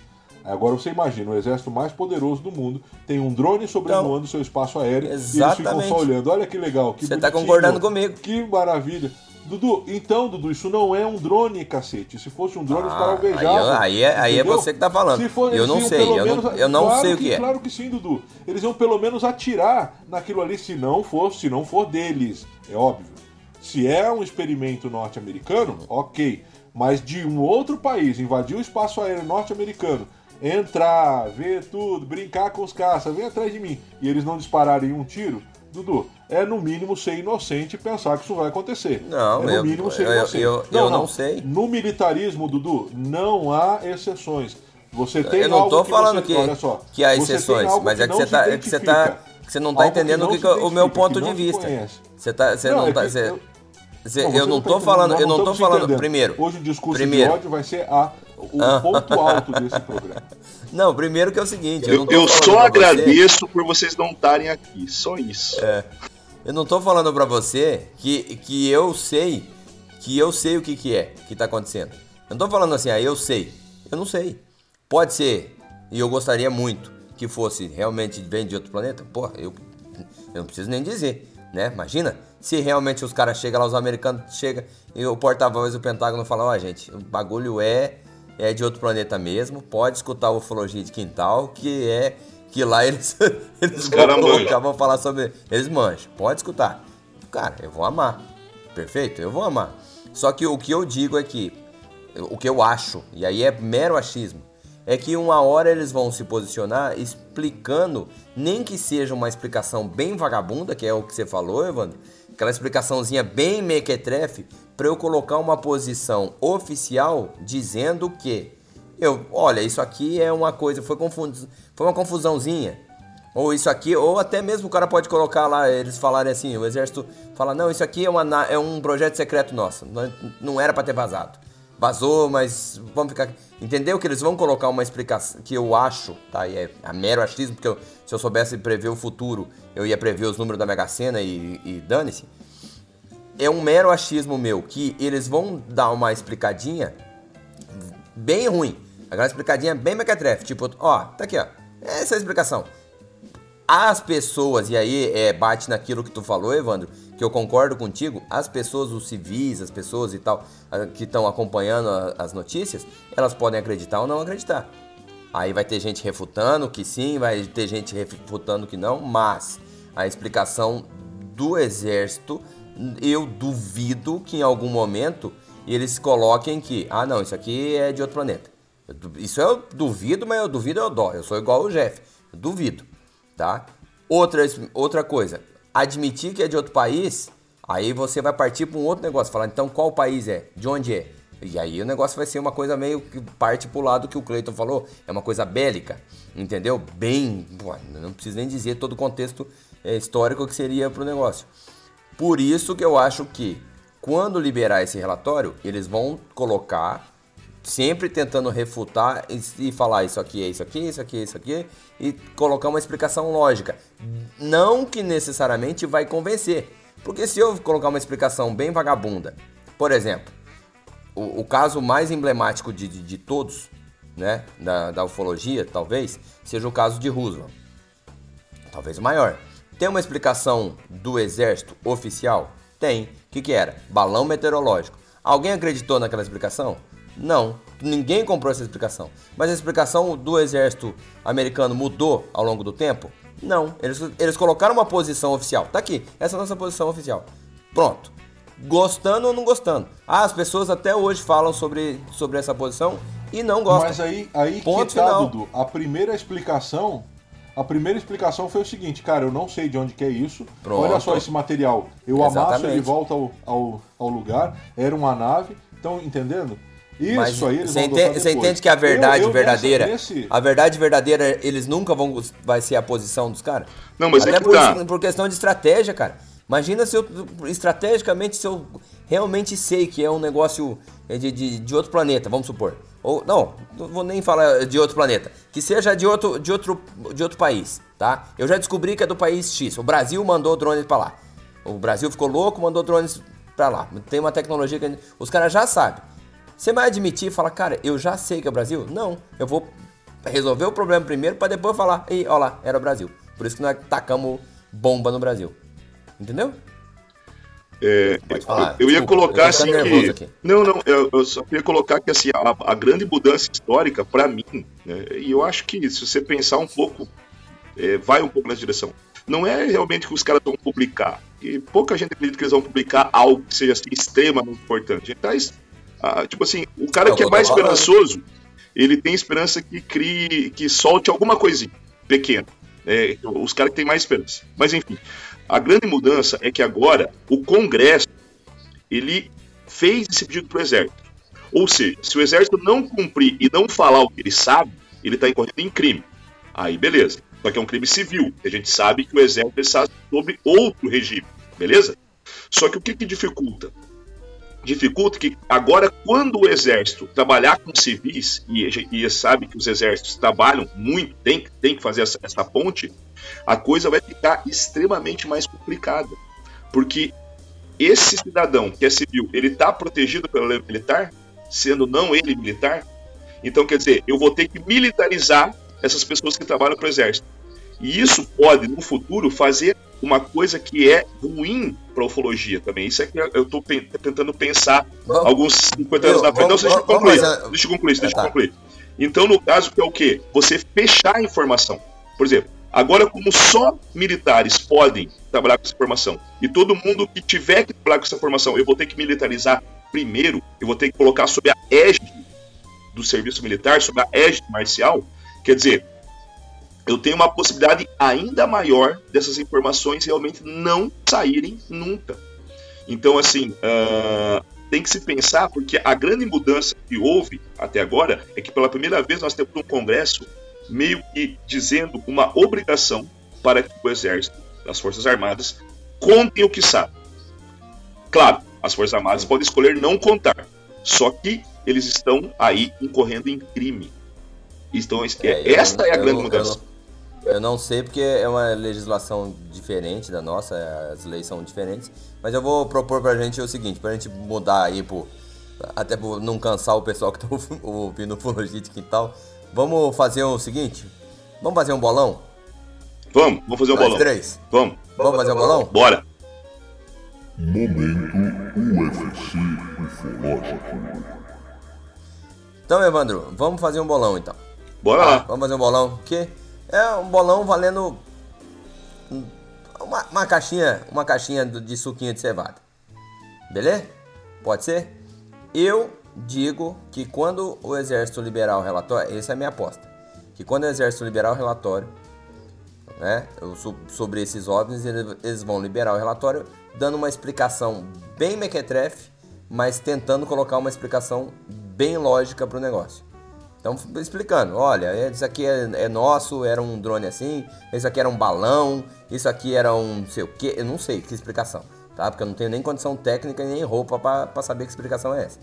Agora você imagina, o exército mais poderoso do mundo tem um drone sobrevoando então, seu espaço aéreo exatamente. e eles ficam só olhando. Olha que legal, que Você está concordando comigo. Que maravilha. Dudu, então, Dudu, isso não é um drone, cacete. Se fosse um drone, ah, os caras alvejavam. Aí, é, aí é você que tá falando. Se for, eu não sei, eu, menos, não, eu não claro sei o que, que, é. Claro que sim, Dudu. Eles iam pelo menos atirar naquilo ali, se não for, se não for deles. É óbvio. Se é um experimento norte-americano, ok. Mas de um outro país invadir o espaço aéreo norte-americano, entrar, ver tudo, brincar com os caças, vem atrás de mim, e eles não dispararem um tiro, Dudu, é no mínimo ser inocente e pensar que isso vai acontecer. Não, é no eu, mínimo ser eu, inocente. Eu, eu, não, não, não, sei. No militarismo, Dudu, não há exceções. Você tem eu não que falando que, olha só, que há exceções, mas é que, você tá, é que você tá, que você não está entendendo o, que que o meu ponto de vista. Você tá, você não, não é tá, você, você, não, eu não tô falando, eu não tô falando entendendo. primeiro. Hoje o discurso primeiro. de ódio vai ser a o ah. ponto alto desse programa. Não, primeiro que é o seguinte. Eu, eu, eu só agradeço você. por vocês não estarem aqui, só isso. É. Eu não tô falando para você que, que eu sei, que eu sei o que, que é que tá acontecendo. Eu não tô falando assim, ah, eu sei. Eu não sei. Pode ser, e eu gostaria muito que fosse realmente vem de outro planeta. Porra, eu, eu não preciso nem dizer, né? Imagina se realmente os caras chegam lá, os americanos chegam e o porta-voz do Pentágono fala, ó, oh, gente, o bagulho é é de outro planeta mesmo. Pode escutar o Ufologia de Quintal, que é que lá eles, eles vão colocar, vão falar sobre. Eles manjam. Pode escutar. Cara, eu vou amar. Perfeito? Eu vou amar. Só que o que eu digo é que. O que eu acho, e aí é mero achismo, é que uma hora eles vão se posicionar explicando, nem que seja uma explicação bem vagabunda, que é o que você falou, Evandro, aquela explicaçãozinha bem mequetrefe, para eu colocar uma posição oficial dizendo que eu, olha, isso aqui é uma coisa, foi, confus, foi uma confusãozinha. Ou isso aqui, ou até mesmo o cara pode colocar lá, eles falarem assim, o exército fala, não, isso aqui é, uma, é um projeto secreto nosso, não, não era para ter vazado. Vazou, mas vamos ficar. Entendeu que eles vão colocar uma explicação que eu acho, tá? E é a mero achismo, porque eu, se eu soubesse prever o futuro, eu ia prever os números da Mega Sena e, e dane-se é um mero achismo meu que eles vão dar uma explicadinha bem ruim. Aquela explicadinha bem mequetrefe. Tipo, ó, tá aqui, ó. Essa é a explicação. As pessoas, e aí é, bate naquilo que tu falou, Evandro, que eu concordo contigo, as pessoas, os civis, as pessoas e tal, que estão acompanhando as notícias, elas podem acreditar ou não acreditar. Aí vai ter gente refutando que sim, vai ter gente refutando que não, mas a explicação do exército, eu duvido que em algum momento eles coloquem que, ah não, isso aqui é de outro planeta. Isso eu duvido, mas eu duvido eu dó. Eu sou igual o Jeff. Duvido, tá? Outra, coisa, admitir que é de outro país, aí você vai partir para um outro negócio, falar então qual país é, de onde é. E aí o negócio vai ser uma coisa meio que parte pro lado que o Cleiton falou, é uma coisa bélica, entendeu? Bem, não preciso nem dizer todo o contexto é, histórico que seria pro negócio. Por isso que eu acho que quando liberar esse relatório, eles vão colocar sempre tentando refutar e, falar isso aqui é isso aqui, isso aqui é isso aqui e colocar uma explicação lógica. Não que necessariamente vai convencer, porque se eu colocar uma explicação bem vagabunda, por exemplo, o, o caso mais emblemático de, de, de todos, né, da, da, ufologia, talvez, seja o caso de Roosevelt. Talvez o maior. Tem uma explicação do exército oficial? Tem. O que, que era? Balão meteorológico. Alguém acreditou naquela explicação? Não. Ninguém comprou essa explicação. Mas a explicação do exército americano mudou ao longo do tempo? Não. Eles, eles colocaram uma posição oficial. Tá aqui. Essa é a nossa posição oficial. Pronto gostando ou não gostando. Ah, as pessoas até hoje falam sobre, sobre essa posição e não gostam. Mas aí, aí Ponto que tá, final. Dudu. A primeira explicação. A primeira explicação foi o seguinte, cara, eu não sei de onde que é isso. Pronto. Olha só esse material. Eu Exatamente. amasso ele volta ao, ao, ao lugar. Era uma nave. Estão entendendo? Isso Mas aí eles você entende, você entende que a verdade eu, eu verdadeira, nessa, nesse... a verdade verdadeira, eles nunca vão vai ser a posição dos caras? Não, mas Até é que por, tá. por questão de estratégia, cara. Imagina se eu, estrategicamente, se eu realmente sei que é um negócio de, de, de outro planeta, vamos supor. Ou, não, não vou nem falar de outro planeta. Que seja de outro, de outro, de outro país, tá? Eu já descobri que é do país X. O Brasil mandou drones para lá. O Brasil ficou louco, mandou drones para lá. Tem uma tecnologia que os caras já sabem. Você vai admitir e falar, cara, eu já sei que é o Brasil? Não, eu vou resolver o problema primeiro para depois falar, e olha lá, era o Brasil. Por isso que nós tacamos bomba no Brasil. Entendeu? É, eu, eu ia colocar assim que. Não, não, eu, eu, só queria colocar que assim, a, a grande mudança histórica, para mim, né, e eu acho que se você pensar um pouco, é, vai um pouco nessa direção. Não é realmente que os caras vão publicar. E pouca gente acredita que eles vão publicar algo que seja assim, extremamente importante. Então, ah, tipo assim, o cara que é mais esperançoso, ele tem esperança que crie, que solte alguma coisinha pequena. É, os caras que têm mais esperança. Mas enfim, a grande mudança é que agora o Congresso ele fez esse pedido para o Exército. Ou seja, se o Exército não cumprir e não falar o que ele sabe, ele está incorrendo em crime. Aí beleza. Só que é um crime civil. A gente sabe que o Exército está sobre outro regime. Beleza? Só que o que, que dificulta? Dificulta que agora, quando o exército trabalhar com civis, e, e sabe que os exércitos trabalham muito, tem, tem que fazer essa, essa ponte, a coisa vai ficar extremamente mais complicada. Porque esse cidadão que é civil, ele está protegido pela lei militar, sendo não ele militar. Então, quer dizer, eu vou ter que militarizar essas pessoas que trabalham para o exército. E isso pode, no futuro, fazer uma coisa que é ruim para a ufologia também. Isso é que eu estou tentando pensar vamos, alguns 50 anos na frente. Não, deixa eu concluir. Vamos, deixa eu concluir, deixa eu tá. concluir. Então, no caso, que é o quê? Você fechar a informação. Por exemplo, agora, como só militares podem trabalhar com essa informação, e todo mundo que tiver que trabalhar com essa informação, eu vou ter que militarizar primeiro, eu vou ter que colocar sob a égide do serviço militar, sob a égide marcial, quer dizer, eu tenho uma possibilidade ainda maior dessas informações realmente não saírem nunca. Então, assim, uh, tem que se pensar, porque a grande mudança que houve até agora é que pela primeira vez nós temos um Congresso meio que dizendo uma obrigação para que o Exército, as Forças Armadas, contem o que sabe. Claro, as Forças Armadas podem escolher não contar, só que eles estão aí incorrendo em crime. Então, é, esta eu, é a grande mudança. Eu, não sei porque é uma legislação diferente da nossa, as leis são diferentes, mas eu vou propor pra gente o seguinte, pra gente mudar aí pro, até por não cansar o pessoal que tá ouvindo Ufologia de Quintal, vamos fazer o seguinte, Vamos fazer um bolão? Vamos, vamos fazer um Nós bolão. três? Vamos, Vamos fazer um bolão? bora. Momento UFC Ufológico. Então, Evandro, vamos fazer um bolão então. Bora lá. Vamos fazer um bolão. Que é um bolão valendo um- uma, uma caixinha, uma caixinha de suquinho de cevada. Beleza? Pode ser? Eu digo que quando o exército liberar o relatório, essa é a minha aposta, que quando o exército liberar o relatório, né, sobre esses OVNIs, ele- eles vão liberar o relatório dando uma explicação bem mequetrefe, mas tentando colocar uma explicação bem lógica para o negócio. Então, explicando, olha, isso aqui é, é nosso, era um drone assim, isso aqui era um balão, isso aqui era um não sei o que, eu não sei que explicação, tá? Porque eu não tenho nem condição técnica nem roupa para saber que explicação é essa.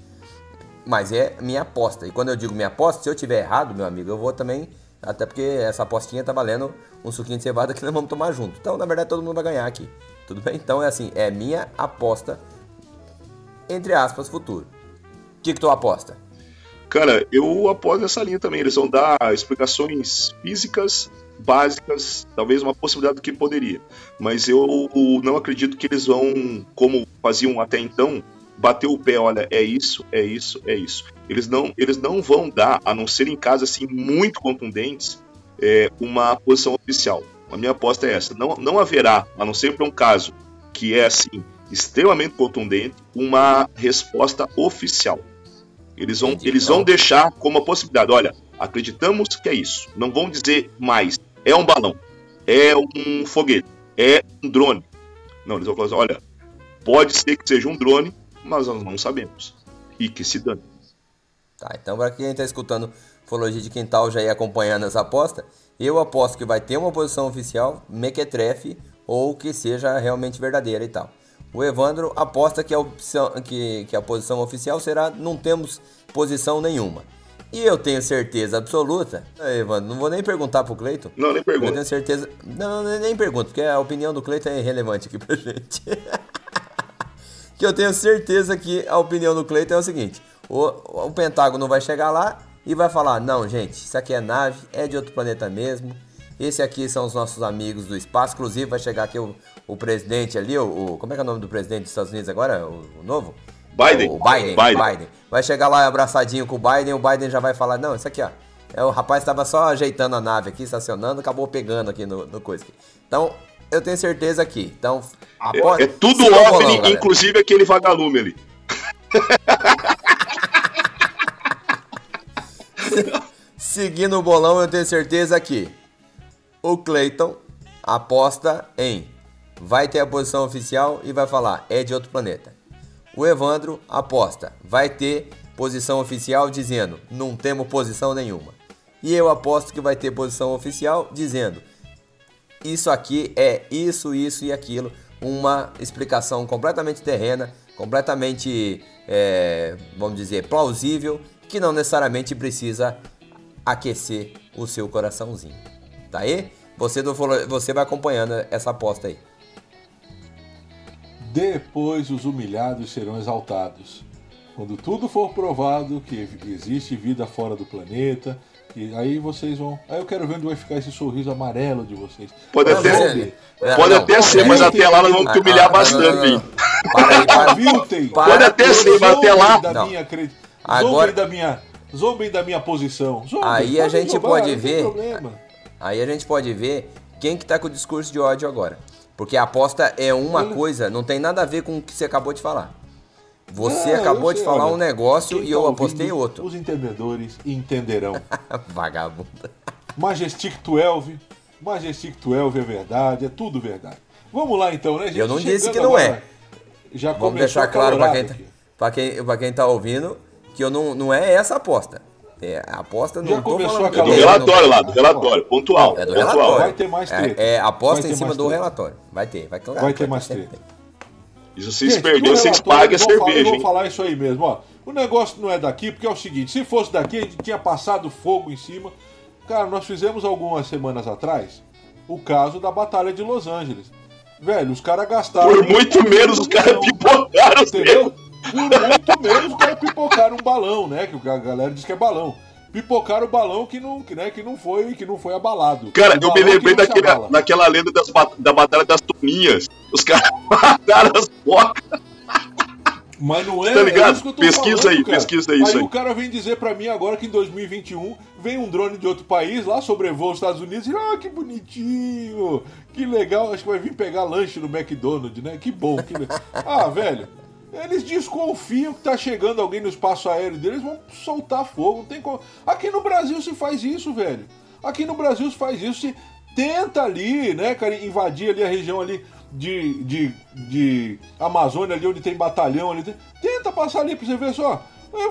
Mas é minha aposta. E quando eu digo minha aposta, se eu tiver errado, meu amigo, eu vou também. Até porque essa apostinha tá valendo um suquinho de cevada que nós vamos tomar junto. Então, na verdade, todo mundo vai ganhar aqui. Tudo bem? Então é assim, é minha aposta, entre aspas, futuro. O que, que tu aposta? Cara, eu apoio nessa linha também. Eles vão dar explicações físicas básicas, talvez uma possibilidade do que poderia. Mas eu não acredito que eles vão, como faziam até então, bater o pé, olha, é isso, é isso, é isso. Eles não, eles não vão dar, a não ser em casos assim muito contundentes, é, uma posição oficial. A minha aposta é essa. Não, não haverá, a não ser para um caso que é assim extremamente contundente, uma resposta oficial. Eles vão, Entendi. eles vão deixar como uma possibilidade. Olha, acreditamos que é isso. Não vão dizer mais. É um balão. É um foguete. É um drone. Não, eles vão falar assim, olha, pode ser que seja um drone, mas nós não sabemos. E que se dane. Tá, então para quem está escutando Fologia de Quintal já ir acompanhando essa aposta, eu aposto que vai ter uma posição oficial, mequetrefe, ou que seja realmente verdadeira e tal. O Evandro aposta que a, opção, que, que a posição oficial será não temos posição nenhuma. E eu tenho certeza absoluta, É, Evandro, não vou nem perguntar pro Cleiton. Não, nem Eu pergunta. tenho certeza. Não, nem- nem pergunto, porque a opinião do Cleiton é irrelevante aqui pra gente. que eu tenho certeza que a opinião do Cleiton é o seguinte: o, o Pentágono vai chegar lá e vai falar: não, gente, isso aqui é nave, é de outro planeta mesmo. Esse aqui são os nossos amigos do espaço. Inclusive, vai chegar aqui o, o presidente ali, o, o- Como é que é o nome do presidente dos Estados Unidos agora? O, o novo? Biden. O Biden, Biden. Biden. Vai chegar lá abraçadinho com o Biden, o Biden já vai falar: não, isso aqui, ó. É, o rapaz estava só ajeitando a nave aqui, estacionando, acabou pegando aqui no, no coisa. Aqui. Então, eu tenho certeza aqui. Então, apo- É, é tudo bolão, OVNI, inclusive aquele vagalume ali. Seguindo o bolão, eu tenho certeza que o Clayton aposta em vai ter a posição oficial e vai falar é de outro planeta. O Evandro aposta vai ter posição oficial dizendo não temos posição nenhuma. E eu aposto que vai ter posição oficial dizendo isso aqui é isso, isso e aquilo. Uma explicação completamente terrena, completamente, é, vamos dizer, plausível, que não necessariamente precisa aquecer o seu coraçãozinho. Tá aí? Você, do, você vai acompanhando essa aposta aí. Depois os humilhados serão exaltados. Quando tudo for provado que existe vida fora do planeta, e aí vocês vão. Aí eu quero ver onde vai ficar esse sorriso amarelo de vocês. Pode Mas até ser. É, Pode não, até não, ser, mas até lá nós vamos te humilhar bastante. Para aí, para. Aviltem! Para. Pode até ser, mas até lá. Da minha Agora- da minha. Zombem da minha posição. Zombem, Aí a gente pode ver-. Aí a gente pode ver quem que tá com o discurso de ódio agora. Porque a aposta é uma Olha. coisa, não tem nada a ver com o que você acabou de falar. Você Ah, acabou de sei, falar olha, um negócio e tá eu apostei outro. Os entendedores entenderão. Vagabundo. Majestic 12, Majestic 12 é verdade, é tudo verdade. Vamos lá então, né, gente? Eu não disse que não é. agora, Já Vamos deixar claro pra quem, tá- pra, quem, pra quem tá ouvindo que eu não, não é essa aposta. É, a aposta não Já tô começou falando a É do relatório lá, do relatório, pontual. É do pontual. relatório. Vai ter mais treta. É, é aposta em cima do treta. relatório. Vai ter, vai ter. Vai ter mais treta. E se vocês Gente, no vocês paguem a vou falar- cerveja, Eu vou falar isso aí mesmo, ó. O negócio não é daqui, porque é o seguinte, se fosse daqui, a gente tinha passado fogo em cima. Cara, nós fizemos algumas semanas atrás o caso da Batalha de Los Angeles. Velho, os caras gastaram. Por muito menos os caras pipocaram os Entendeu? Por muito menos os caras pipocaram um balão, né? Que a galera diz que é balão. pipocaram o balão que não, que, né, que não foi que não foi abalado. Cara, O eu me lembrei daquele, daquela lenda das, da Batalha das Toninhas. Os caras mataram as focas. Mas não é, Tá ligado? é isso que eu tô Pesquisa falando, aí, cara. pesquisa isso aí. aí. o cara vem dizer pra mim agora que em 2021 vem um drone de outro país lá sobrevoa os Estados Unidos e ah, que bonitinho, que legal, acho que vai vir pegar lanche no McDonald's, né? Que bom. Que... ah, velho, eles desconfiam que tá chegando alguém no espaço aéreo deles, vão soltar fogo, não tem como. Aqui no Brasil se faz isso, velho. Aqui no Brasil se faz isso, se tenta ali, né, cara, invadir ali a região ali de, de, de Amazônia, ali onde tem batalhão ali. Tenta passar ali pra você ver só.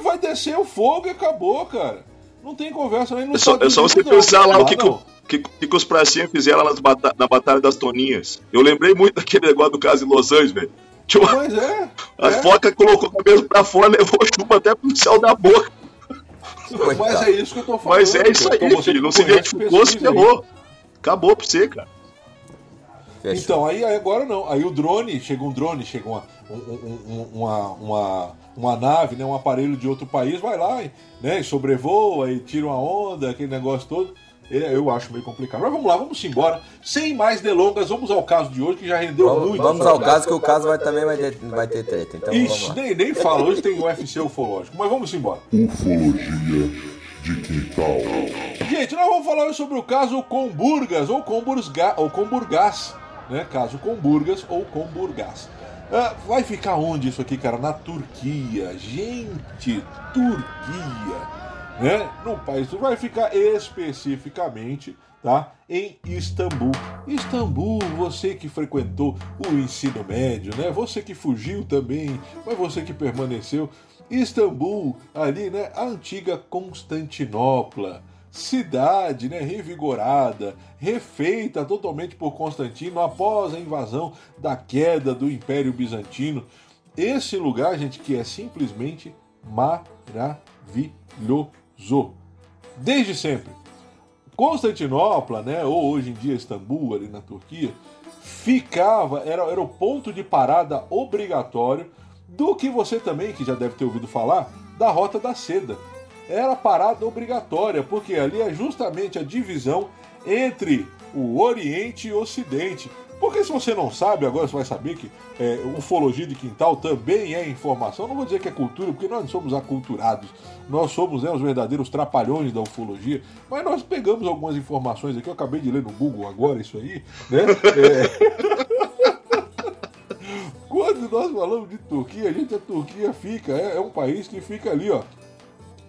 Vai descer o fogo e acabou, cara. Não tem conversa nem no É só, é só você Unidos, pensar lá o que, que, que, que, que os pracinhas fizeram na Batalha das Toninhas. Eu lembrei muito daquele negócio do caso de Los Angeles, velho. Uma- Mas é. A é. foca colocou a cabeça pra fora, levou chupa até pro céu da boca. Mas é isso que eu tô falando. Mas é isso aí, Então filho. Não se identificou, se ferrou. Acabou pra você, cara. Fechou. Então, aí agora não. Aí o drone, chega um drone, chega uma, um- um- um- uma, uma, uma nave, né, um aparelho de outro país, vai lá, e, né, e sobrevoa e tira uma onda, aquele negócio todo. Eu acho meio complicado. Mas vamos lá, vamos embora. Sem mais delongas, vamos ao caso de hoje, que já rendeu Vamos, muito. vamos ao caso que o caso vai, também vai ter, vai ter treta. Então Ixi, vamos lá. nem, nem fala, hoje tem o UFC ufológico, mas vamos embora. Ufologia de quintal. Gente, nós vamos falar hoje sobre o caso Comburgas ou Comburga, ou Comburgás, né? Caso Comburgas ou Comburgás. Ah, vai ficar onde isso aqui, cara? Na Turquia. Gente, Turquia, né? No país vai ficar especificamente, tá? Em Istambul. Istambul, você que frequentou o ensino médio, né? Você que fugiu também, mas você que permaneceu. Istambul, ali, né? A antiga Constantinopla cidade né, revigorada, refeita totalmente por Constantino após a invasão da queda do Império Bizantino. Esse lugar, gente, que é simplesmente maravilhoso. Desde sempre. Constantinopla, né, ou hoje em dia Istambul, ali na Turquia, ficava, era, era o ponto de parada obrigatório do que você também, que já deve ter ouvido falar, da Rota da Seda. Era parada obrigatória, porque ali é justamente a divisão entre o Oriente e o Ocidente. Porque se você não sabe, agora você vai saber que é, ufologia de quintal também é informação. Não vou dizer que é cultura, porque nós não somos aculturados. Nós somos né, os verdadeiros trapalhões da ufologia. Mas nós pegamos algumas informações aqui. Eu acabei de ler no Google agora isso aí. Né? É... Quando nós falamos de Turquia, gente, a Turquia fica, é, é um país que fica ali, ó,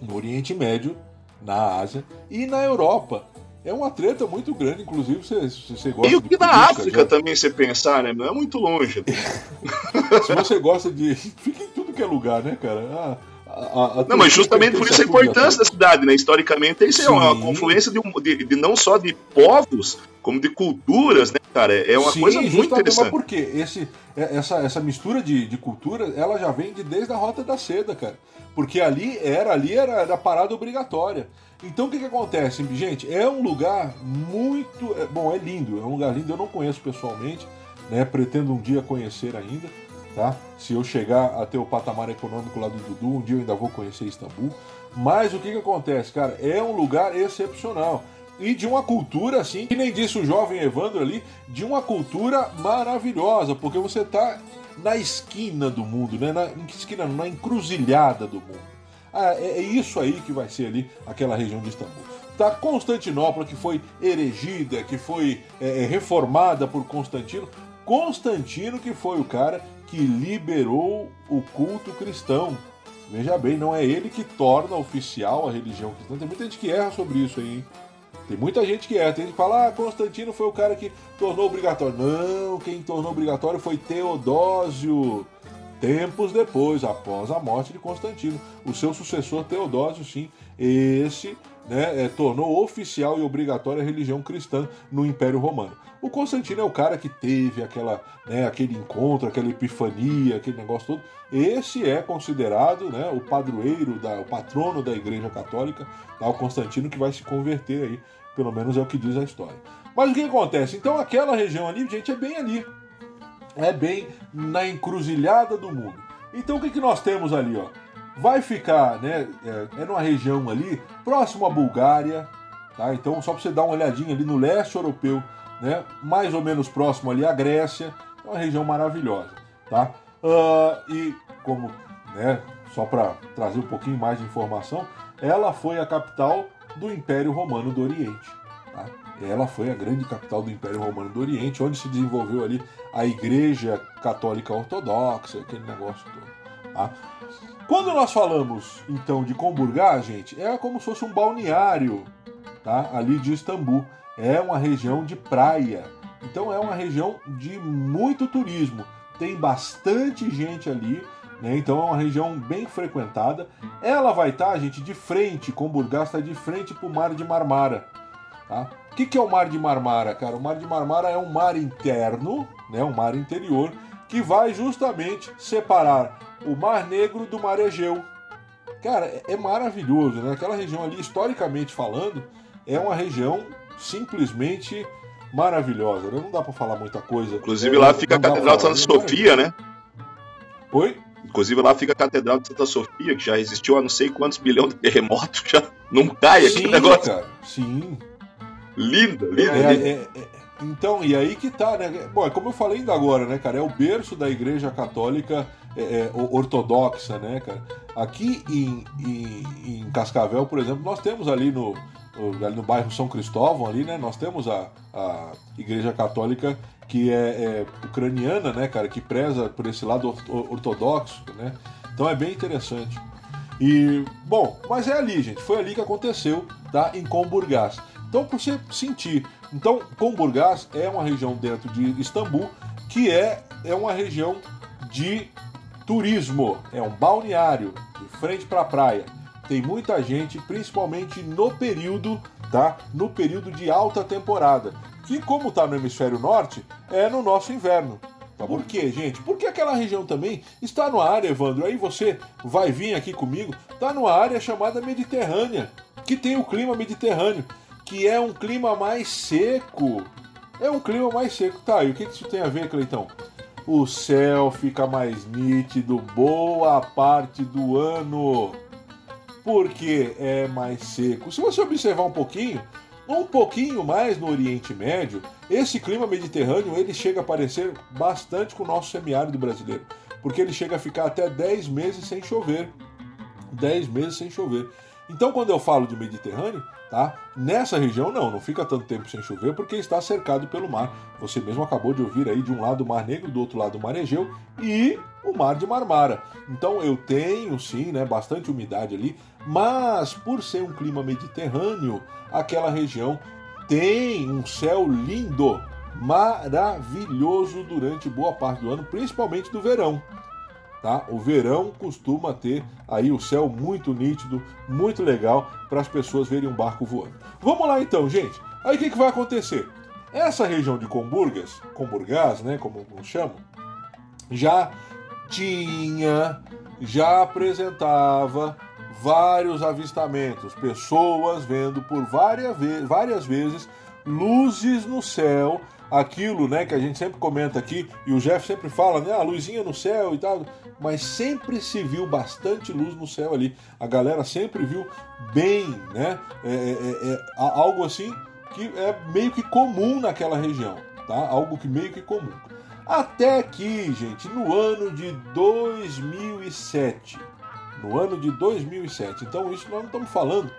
no Oriente Médio, na Ásia e na Europa. É uma treta muito grande, inclusive você, você gosta E o que na África já- também, você pensar, né? Não é muito longe. Se você gosta de. Fica em tudo que é lugar, né, cara? A- a- a- Não, mas justamente por isso a importância da cidade, né? Historicamente, isso é uma confluência de, de- de não só de povos, como de culturas, né, cara? É uma Sim, coisa muito justamente, Mas interessante. por quê? Esse, é- essa, essa mistura de, de cultura, ela já vem de, desde a Rota da Seda, cara. Porque ali era, ali era, era parada obrigatória. Então o que, que acontece, gente? É um lugar muito. é- bom, é lindo, é um lugar lindo, eu não conheço pessoalmente, né? Pretendo um dia conhecer ainda, tá? Se eu chegar a ter o patamar econômico lá do Dudu, um dia eu ainda vou conhecer Istambul. Mas o que, que acontece, cara? É um lugar excepcional. E de uma cultura, assim, que nem disse o jovem Evandro ali, de uma cultura maravilhosa, porque você tá na esquina do mundo, né? Na, esquina? Na encruzilhada do mundo. Ah, é, é isso aí que vai ser ali aquela região de Istambul. Tá Constantinopla, que foi erigida, que foi é, é, reformada por Constantino. Constantino que foi o cara que liberou o culto cristão. Veja bem, não é ele que torna oficial a religião cristã. Tem muita gente que erra sobre isso aí, hein? Tem muita gente que erra. Tem gente que fala, ah, Constantino foi o cara que tornou obrigatório. Não, quem tornou obrigatório foi Teodósio. Tempos depois, após a morte de Constantino. O seu sucessor Teodósio, sim, esse né, é, tornou oficial e obrigatória a religião cristã no Império Romano. O Constantino é o cara que teve aquela, né, aquele encontro, aquela epifania, aquele negócio todo. Esse é considerado né, o padroeiro, da, o patrono da Igreja Católica, tá, o Constantino que vai se converter aí, pelo menos é o que diz a história. Mas o que acontece? Então aquela região ali, gente, é bem ali. É bem na encruzilhada do mundo. Então o que, que nós temos ali, ó? vai ficar, né, é, é numa região ali próximo à Bulgária, tá? Então só para você dar uma olhadinha ali no leste europeu, né, mais ou menos próximo ali à Grécia, é uma região maravilhosa, tá? Uh, e como, né, só para trazer um pouquinho mais de informação, ela foi a capital do Império Romano do Oriente. Tá? Ela foi a grande capital do Império Romano do Oriente, onde se desenvolveu ali a Igreja Católica Ortodoxa, aquele negócio todo. Tá? Quando nós falamos então de Comburgá, gente, é como se fosse um balneário tá? ali de Istambul. É uma região de praia. Então é uma região de muito turismo. Tem bastante gente ali né? Então é uma região bem frequentada. Ela vai estar, tá, gente, de frente, Comburgás está de frente para o Mar de Marmara. Tá? O que, que é o Mar de Marmara, cara? O Mar de Marmara é um mar interno, né, um mar interior, que vai justamente separar o Mar Negro do Mar Egeu. Cara, é, é maravilhoso, né? Aquela região ali, historicamente falando, é uma região simplesmente maravilhosa. Né? Não dá para falar muita coisa. Inclusive lá fica a Catedral de Santa Sofia, né? Oi? Inclusive lá fica a Catedral de Santa Sofia, que já resistiu a não sei quantos bilhões de terremotos, já não cai aqui o negócio. Cara, sim. Linda, linda. É, é, é, então, e aí que tá, né? Bom, é como eu falei ainda agora, né, cara? É o berço da Igreja Católica é, é ortodoxa, né, cara? Aqui em, em, em, Cascavel, por exemplo, nós temos ali no, ali no bairro São Cristóvão, ali, né? Nós temos a, a Igreja Católica que é, é, ucraniana, né, cara, que preza por esse lado ortodoxo, né? Então é bem interessante. E, bom, mas é ali, gente, foi ali que aconteceu, tá? Em Comburgás. Então, por você sentir. Então, Comburgás é uma região dentro de Istambul que é, é uma região de turismo, é um balneário, de frente para a praia. Tem muita gente, principalmente no período, tá? No período de alta temporada que, como está no hemisfério norte, é no nosso inverno. Tá Por quê, gente? Porque aquela região também está numa área, Evandro, aí você vai vir aqui comigo, está numa área chamada Mediterrânea, que tem o clima mediterrâneo, que é um clima mais seco. É um clima mais seco. Tá, e o que isso tem a ver, Cleitão? O céu fica mais nítido boa parte do ano. Porque é mais seco. Se você observar um pouquinho, um pouquinho mais no Oriente Médio, esse clima mediterrâneo ele chega a parecer bastante com o nosso semiárido brasileiro, porque ele chega a ficar até 10 meses sem chover. 10 meses sem chover. Então, quando eu falo de Mediterrâneo, tá? Nessa região não, não fica tanto tempo sem chover porque está cercado pelo mar. Você mesmo acabou de ouvir aí de um lado o Mar Negro, do outro lado o Mar Egeu e o Mar de Marmara. Então eu tenho sim, né, bastante umidade ali, mas por ser um clima mediterrâneo, aquela região tem um céu lindo, maravilhoso durante boa parte do ano, principalmente do verão. Tá? O verão costuma ter aí o céu muito nítido, muito legal para as pessoas verem um barco voando. Vamos lá então, gente. Aí o que, que vai acontecer? Essa região de Comburgas, Comburgás, né, como, como chamam, já tinha, já apresentava vários avistamentos, pessoas vendo por várias, ve várias vezes luzes no céu, aquilo né, que a gente sempre comenta aqui, e o Jeff sempre fala, né, a luzinha no céu e tal, mas sempre se viu bastante luz no céu ali. A galera sempre viu bem, né? É, é, é, é algo assim que é meio que comum naquela região, tá? Algo que meio que comum. Até que, gente, no ano de 2007, no ano de 2007. Então isso nós não estamos falando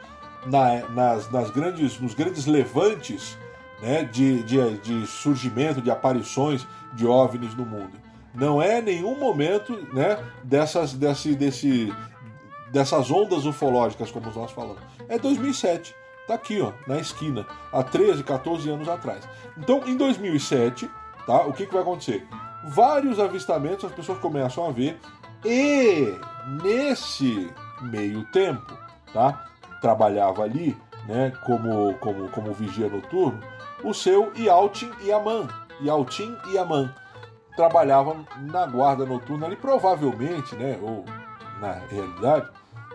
na, nas, nas grandes, nos grandes levantes né, de, de, de surgimento, de aparições de OVNIs no mundo. Não é nenhum momento né, dessas, desse, desse, dessas ondas ufológicas, como nós falamos. É 2007. Tá aqui, ó, na esquina, há 13, 14 anos atrás. Então, em 2007, tá? O que, que vai acontecer? Vários avistamentos as pessoas começam a ver e nesse meio tempo, tá? Trabalhava ali, né, como, como, como vigia noturno, o seu Yaltin Yaman. Yaltin Yaman trabalhava na guarda noturna ali, provavelmente, né, ou na realidade,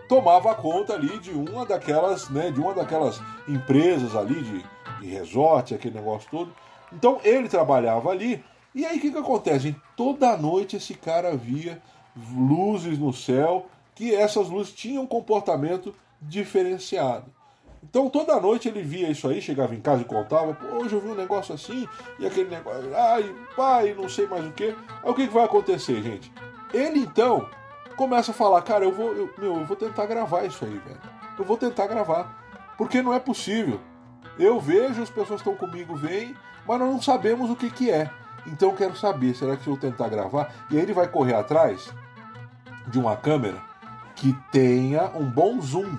tomava conta ali de uma daquelas, né, de uma daquelas empresas ali de, de resort, aquele negócio todo. Então ele trabalhava ali. E aí o que, que acontece? Toda noite esse cara via luzes no céu que essas luzes tinham um comportamento diferenciado. Então toda noite ele via isso aí, chegava em casa e contava, hoje eu vi um negócio assim, e aquele negócio, ai, pai, não sei mais o que. Aí o que, que vai acontecer, gente? Ele então começa a falar, cara, eu vou, eu, meu, eu vou tentar gravar isso aí, velho. Eu vou tentar gravar. Porque não é possível. Eu vejo, as pessoas estão comigo, vêm, mas nós não sabemos o que, que é. Então eu quero saber, será que eu vou tentar gravar? E aí ele vai correr atrás de uma câmera que tenha um bom zoom,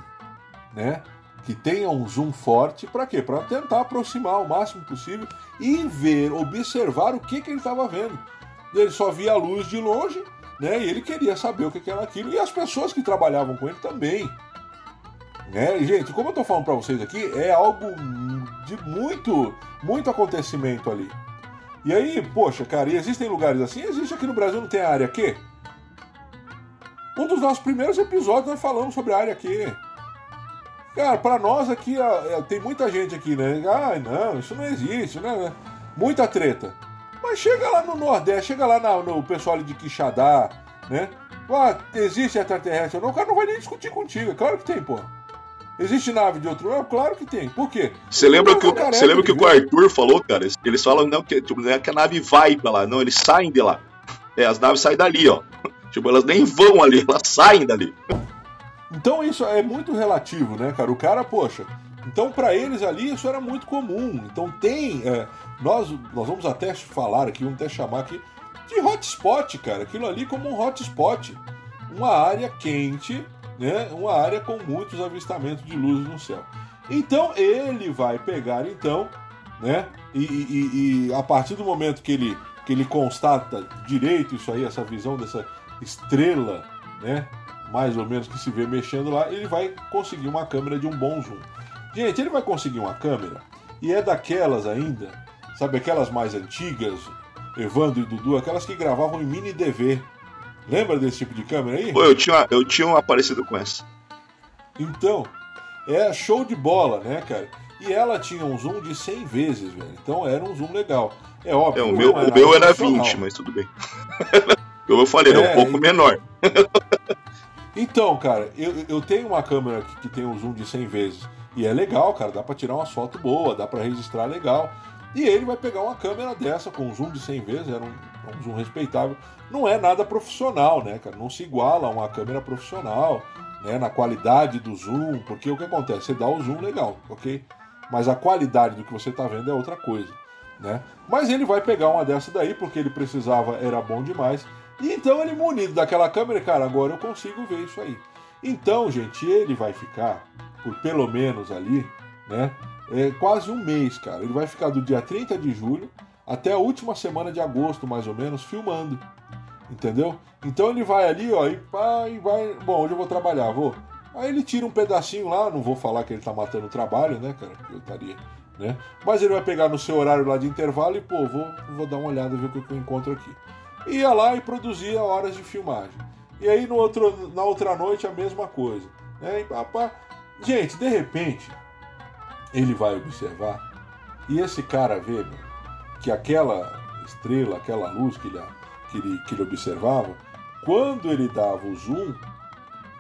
né? Que tenha um zoom forte, para quê? Para tentar aproximar o máximo possível e ver, observar o que, que ele estava vendo. Ele só via a luz de longe, né? E ele queria saber o que, que era aquilo. E as pessoas que trabalhavam com ele também. Né? E, gente, como eu estou falando para vocês aqui, é algo de muito, muito acontecimento ali. E aí, poxa, cara, e existem lugares assim? Existe aqui no Brasil, não tem a área Q? Um dos nossos primeiros episódios nós falamos sobre a área Q. Cara, para nós aqui, tem muita gente aqui, né? Ah, não, isso não existe, né? Muita treta. Mas chega lá no Nordeste, chega lá no pessoal de Quixadá, né? Ah, existe extraterrestre ou não, o cara não vai nem discutir contigo. É claro que tem, pô. Existe nave de outro mundo? Claro que tem. Por quê? Você lembra, que, você lembra que o Arthur falou, cara? Eles falam não, que, tipo, não é que a nave vai pra lá, não, eles saem de lá. É, as naves saem dali, ó. Tipo, elas nem vão ali, elas saem dali. Então isso é muito relativo, né, cara? O cara, poxa. Então, para eles ali, isso era muito comum. Então, tem. É, nós, nós vamos até falar aqui, vamos até chamar aqui de hotspot, cara. Aquilo ali como um hotspot. Uma área quente né, uma área com muitos avistamentos de luzes no céu. Então ele vai pegar então, né, e, e, e, a partir do momento que ele que ele constata direito isso aí, essa visão dessa estrela, né, mais ou menos que se vê mexendo lá, ele vai conseguir uma câmera de um bom zoom. Gente, ele vai conseguir uma câmera e é daquelas ainda, sabe aquelas mais antigas, Evandro e Dudu, aquelas que gravavam em mini DV, Lembra desse tipo de câmera aí? Pô, eu tinha, eu tinha uma parecida com essa. Então, é show de bola, né, cara? E ela tinha um zoom de 100 vezes, velho. Então era um zoom legal. É óbvio. É, o meu, era, o meu era 20, mas tudo bem. Como eu falei, é, era um pouco e... menor. então, cara, eu, eu tenho uma câmera que, que tem um zoom de 100 vezes. E é legal, cara. Dá pra tirar uma foto boa, dá pra registrar legal. E ele vai pegar uma câmera dessa com um zoom de 100 vezes, era um, um zoom respeitável. Não é nada profissional, né, cara? Não se iguala a uma câmera profissional, né, na qualidade do zoom, porque o que acontece? Você dá o zoom legal, ok? Mas a qualidade do que você está vendo é outra coisa, né? Mas ele vai pegar uma dessa daí, porque ele precisava, era bom demais. E então ele munido daquela câmera, cara, agora eu consigo ver isso aí. Então, gente, ele vai ficar por pelo menos ali, né? é, quase um mês, cara. Ele vai ficar do dia 30 de julho até a última semana de agosto, mais ou menos, filmando. Entendeu? Então ele vai ali, ó, e vai, vai. Bom, hoje eu vou trabalhar, vou. Aí ele tira um pedacinho lá, não vou falar que ele tá matando o trabalho, né, cara? Eu estaria, né? Mas ele vai pegar no seu horário lá de intervalo e, pô, vou, vou dar uma olhada, ver o que eu encontro aqui. Ia lá e produzia horas de filmagem. E aí no outro, na outra noite a mesma coisa. Né? E, Gente, de repente, ele vai observar e esse cara vê que aquela estrela, aquela luz que ele, que ele, que ele observava, quando ele dava o zoom,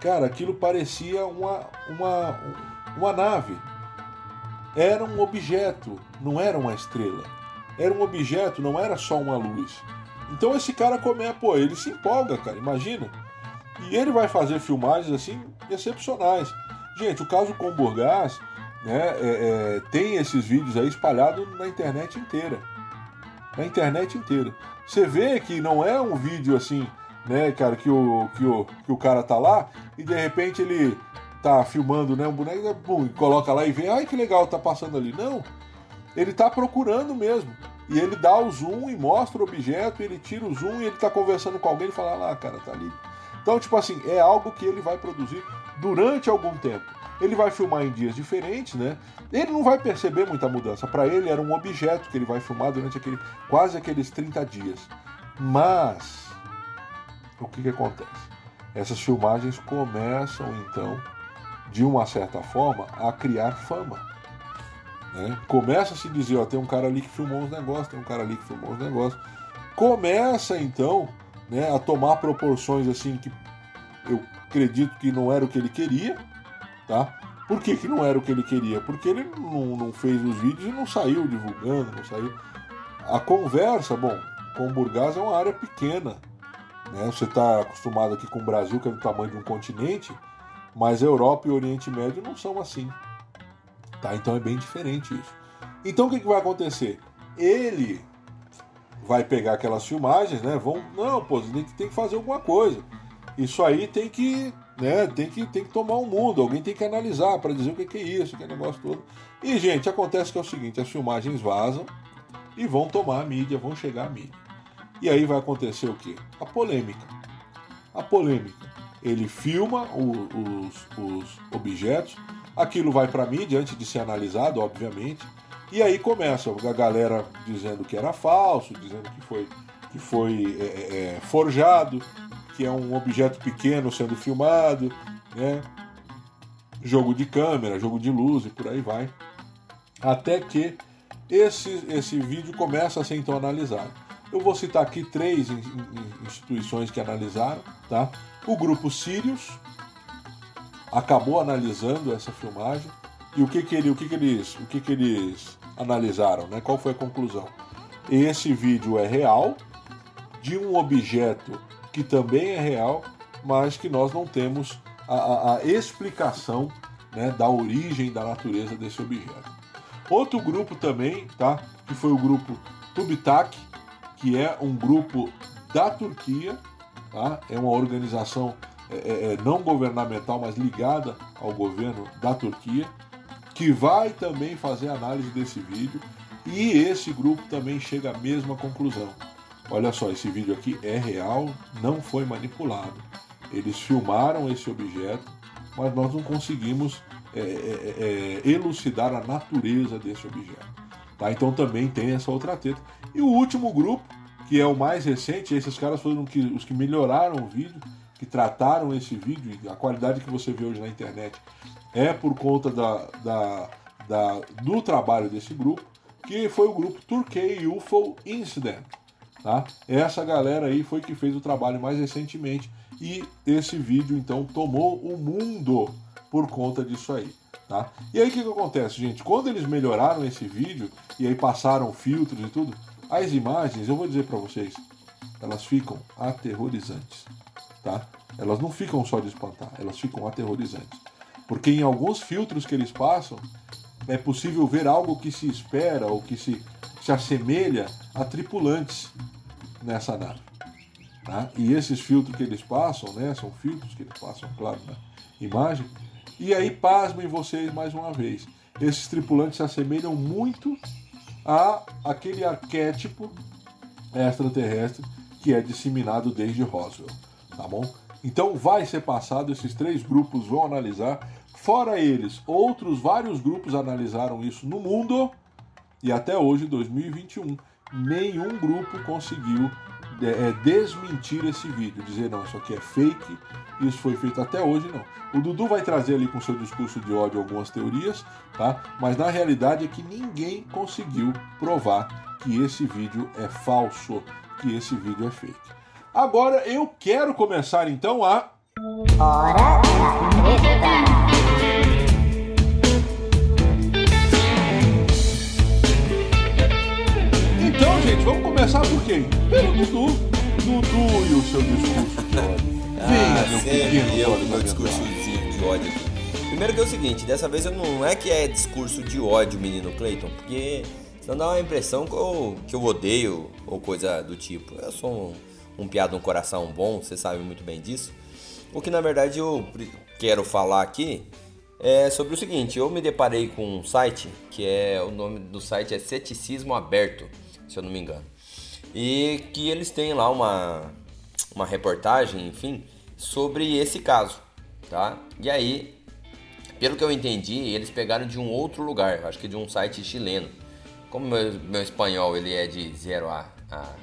cara, aquilo parecia uma, uma, uma nave. Era um objeto, não era uma estrela. Era um objeto, não era só uma luz. Então esse cara come, pô, ele se empolga, cara, imagina. E ele vai fazer filmagens assim excepcionais. Gente, o caso com o Burgás né, é, é, tem esses vídeos aí espalhados na internet inteira. Na internet inteira. Você vê que não é um vídeo assim, né, cara, que o, que o, que o cara tá lá e de repente ele tá filmando né, um boneco pum, coloca lá e vê, ai que legal, tá passando ali. Não. Ele tá procurando mesmo. E ele dá o zoom e mostra o objeto, ele tira o zoom e ele tá conversando com alguém e fala, lá, cara, tá ali. Então, tipo assim, é algo que ele vai produzir durante algum tempo. Ele vai filmar em dias diferentes, né? Ele não vai perceber muita mudança. Para ele era um objeto que ele vai filmar durante aquele, quase aqueles 30 dias. Mas o que, que acontece? Essas filmagens começam então, de uma certa forma, a criar fama. Né? Começa a se dizer, ó, tem um cara ali que filmou uns negócios, tem um cara ali que filmou uns negócios. Começa então né, a tomar proporções assim que eu acredito que não era o que ele queria, tá? Por que, que não era o que ele queria? Porque ele não, não fez os vídeos e não saiu divulgando, não saiu. A conversa, bom, com o Burgás é uma área pequena. Né? Você está acostumado aqui com o Brasil, que é do tamanho de um continente, mas a Europa e o Oriente Médio não são assim. Tá? Então é bem diferente isso. Então o que, que vai acontecer? Ele vai pegar aquelas filmagens, né? Vão, não, pô, tem que, tem que fazer alguma coisa. Isso aí tem que, né? Tem que, tem que tomar um mundo. Alguém tem que analisar para dizer o que, que é isso, que é negócio todo. E gente, acontece que é o seguinte: as filmagens vazam e vão tomar a mídia, vão chegar à mídia. E aí vai acontecer o que? A polêmica. A polêmica. Ele filma os, os objetos, aquilo vai para mídia antes de ser analisado, obviamente e aí começa a galera dizendo que era falso, dizendo que foi, que foi é, é, é, forjado, que é um objeto pequeno sendo filmado, né? Jogo de câmera, jogo de luz e por aí vai. Até que esse, esse vídeo começa a ser então analisado. Eu vou citar aqui três instituições que analisaram, tá? O grupo Sirius acabou analisando essa filmagem e o que que, ele, o que, que eles, o que que eles analisaram, né? Qual foi a conclusão? Esse vídeo é real de um objeto que também é real, mas que nós não temos a, a, a explicação né, da origem da natureza desse objeto. Outro grupo também, tá? Que foi o grupo Tubitak, que é um grupo da Turquia, tá? É uma organização é, é, não governamental, mas ligada ao governo da Turquia que vai também fazer análise desse vídeo e esse grupo também chega à mesma conclusão. Olha só, esse vídeo aqui é real, não foi manipulado. Eles filmaram esse objeto, mas nós não conseguimos é, é, é, é elucidar a natureza desse objeto. Tá? Então também tem essa outra treta. E o último grupo, que é o mais recente, esses caras foram os que melhoraram o vídeo, que trataram esse vídeo, a qualidade que você vê hoje na internet é por conta da, da, da, do trabalho desse grupo, que foi o grupo Turkey UFO Incident. Tá? Essa galera aí foi que fez o trabalho mais recentemente e esse vídeo então tomou o mundo por conta disso aí. Tá? E aí o que, que acontece, gente? Quando eles melhoraram esse vídeo e aí passaram filtros e tudo, as imagens, eu vou dizer para vocês, elas ficam aterrorizantes. Tá? Elas não ficam só de espantar, elas ficam aterrorizantes. Porque em alguns filtros que eles passam, é possível ver algo que se espera ou que se, se assemelha a tripulantes nessa nave. Tá? E esses filtros que eles passam, né, são filtros que eles passam, claro, na imagem. E aí, pasmem vocês mais uma vez. Esses tripulantes se assemelham muito a aquele arquétipo extraterrestre que é disseminado desde Roswell, tá bom? Então vai ser passado, esses três grupos vão analisar. Fora eles, outros vários grupos analisaram isso no mundo e até hoje, 2021, nenhum grupo conseguiu é, é, desmentir esse vídeo, dizer não, isso aqui é fake, isso foi feito até hoje não. O Dudu vai trazer ali com seu discurso de ódio algumas teorias, tá? Mas na realidade é que ninguém conseguiu provar que esse vídeo é falso, que esse vídeo é fake. Agora eu quero começar então a. Hora da treta! Então, gente, vamos começar por quem? Pelo Dudu. Dudu e o seu discurso de ódio. Venha, ah, meu pequeno eu, meu discursozinho de ódio aqui. Primeiro que é o seguinte, dessa vez eu não é que é discurso de ódio, menino Clayton, porque senão dá uma impressão que eu, que eu odeio ou coisa do tipo. Eu sou um um piado um coração bom, você sabe muito bem disso. O que na verdade eu quero falar aqui é sobre o seguinte: eu me deparei com um site que é o nome do site é Ceticismo Aberto, se eu não me engano, e que eles têm lá uma uma reportagem, enfim, sobre esse caso, tá? E aí, pelo que eu entendi, eles pegaram de um outro lugar, acho que de um site chileno. Como meu, meu espanhol ele é de 0 a, a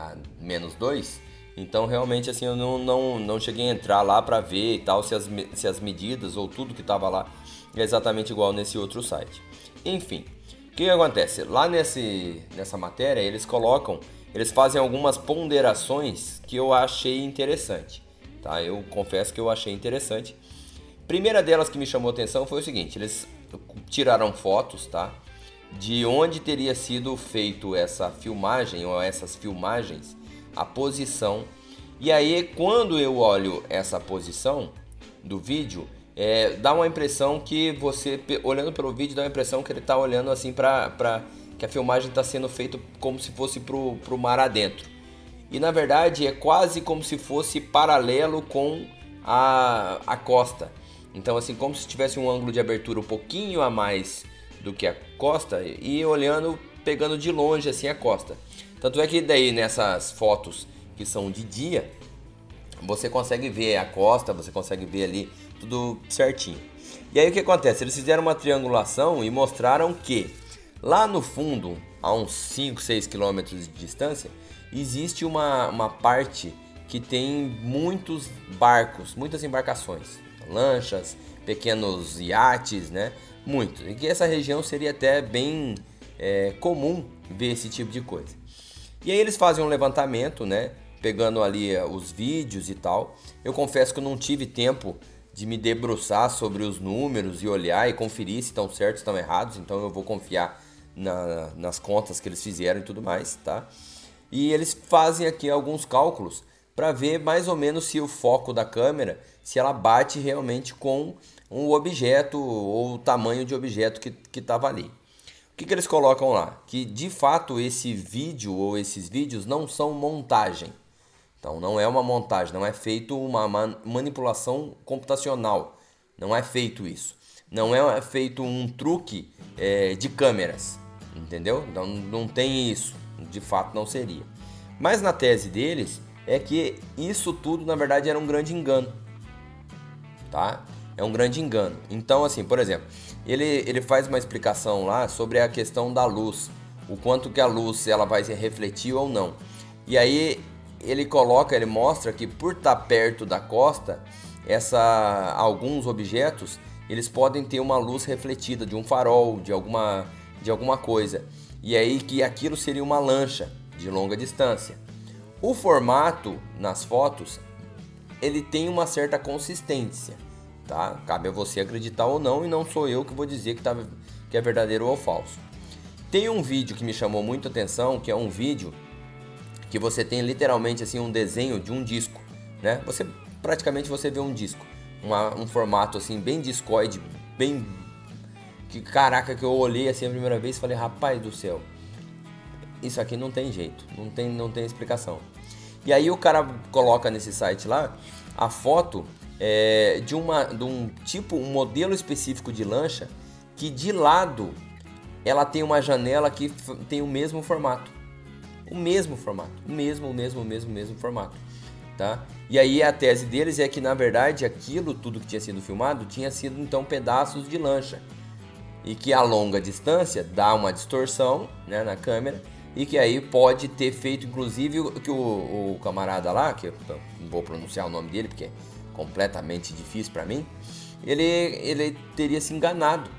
a menos 2. Então realmente assim eu não, não, não cheguei a entrar lá para ver e tal se as, se as medidas ou tudo que estava lá é exatamente igual nesse outro site. Enfim, o que, acontece? Lá nesse, nessa matéria eles colocam, eles fazem algumas ponderações que eu achei interessante. tá? Eu confesso que eu achei interessante. Primeira delas que me chamou atenção foi o seguinte: eles tiraram fotos, tá? De onde teria sido feito essa filmagem ou essas filmagens, a posição. E aí, quando eu olho essa posição do vídeo, é, dá uma impressão que você, olhando pelo vídeo, dá uma impressão que ele está olhando assim para que a filmagem está sendo feita como se fosse pro, pro mar adentro. E na verdade é quase como se fosse paralelo com a, a costa. Então assim, como se tivesse um ângulo de abertura um pouquinho a mais do que a costa e olhando, pegando de longe assim a costa. Tanto é que daí nessas fotos que são de dia, você consegue ver a costa, você consegue ver ali tudo certinho. E aí o que acontece? Eles fizeram uma triangulação e mostraram que Lá no fundo, a uns 5, 6 quilômetros de distância, existe uma, uma parte que tem muitos barcos, muitas embarcações, lanchas, pequenos iates, né? Muitos. E que essa região seria até bem é, comum ver esse tipo de coisa. E aí eles fazem um levantamento, né? Pegando ali é, os vídeos e tal. Eu confesso que eu não tive tempo de me debruçar sobre os números e olhar e conferir se estão certos estão errados, então eu vou confiar na, nas contas que eles fizeram e tudo mais, tá? E eles fazem aqui alguns cálculos para ver mais ou menos se o foco da câmera, se ela bate realmente com um objeto ou o tamanho de objeto que estava ali. O que, que eles colocam lá? Que de fato esse vídeo ou esses vídeos não são montagem. Então não é uma montagem, não é feito uma manipulação computacional. Não é feito isso. Não é feito um truque é, de câmeras entendeu? Então não tem isso, de fato não seria. Mas na tese deles é que isso tudo na verdade era um grande engano, tá? É um grande engano. Então assim, por exemplo, ele, ele faz uma explicação lá sobre a questão da luz, o quanto que a luz ela vai se refletir ou não. E aí ele coloca, ele mostra que por estar perto da costa, essa alguns objetos eles podem ter uma luz refletida de um farol, de alguma de alguma coisa. E aí que aquilo seria uma lancha de longa distância. O formato nas fotos ele tem uma certa consistência, tá? Cabe a você acreditar ou não e não sou eu que vou dizer que, tá, que é verdadeiro ou falso. Tem um vídeo que me chamou muito atenção, que é um vídeo que você tem literalmente assim um desenho de um disco, né? Você praticamente você vê um disco, uma, um formato assim bem discoide, bem que caraca, que eu olhei assim a primeira vez e falei, rapaz do céu, isso aqui não tem jeito, não tem, não tem explicação. E aí o cara coloca nesse site lá a foto é, de, uma, de um tipo, um modelo específico de lancha que de lado ela tem uma janela que tem o mesmo formato. O mesmo formato, o mesmo, o mesmo, o mesmo, o mesmo formato. Tá? E aí a tese deles é que na verdade aquilo tudo que tinha sido filmado tinha sido então pedaços de lancha e que a longa distância dá uma distorção né, na câmera e que aí pode ter feito inclusive que o, o camarada lá, que eu não vou pronunciar o nome dele porque completamente difícil para mim, ele, ele teria se enganado.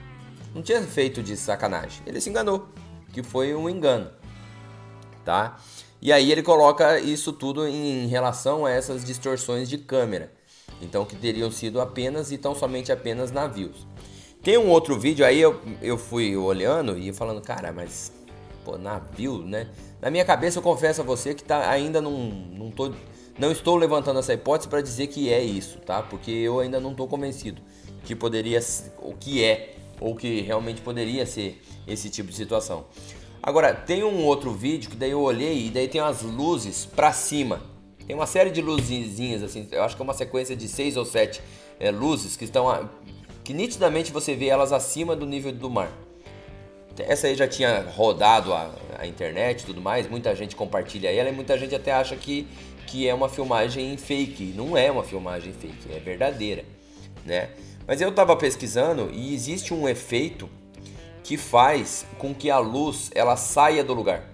Não tinha feito de sacanagem, ele se enganou, que foi um engano, tá? E aí ele coloca isso tudo em relação a essas distorções de câmera, então que teriam sido apenas e tão somente apenas navios. Tem um outro vídeo aí, eu, eu fui olhando e falando, cara, mas, pô, navio, né? Na minha cabeça eu confesso a você que tá, ainda não, não, tô, não estou levantando essa hipótese para dizer que é isso, tá? Porque eu ainda não estou convencido que poderia, o que é, ou que realmente poderia ser esse tipo de situação. Agora, tem um outro vídeo que daí eu olhei e daí tem umas luzes para cima. Tem uma série de luzinhas assim, eu acho que é uma sequência de seis ou sete é, luzes que estão que nitidamente você vê elas acima do nível do mar. Essa aí já tinha rodado a, a internet e tudo mais, muita gente compartilha ela e muita gente até acha que, que é uma filmagem fake. Não é uma filmagem fake, é verdadeira, né? Mas eu estava pesquisando e existe um efeito que faz com que a luz ela saia do lugar.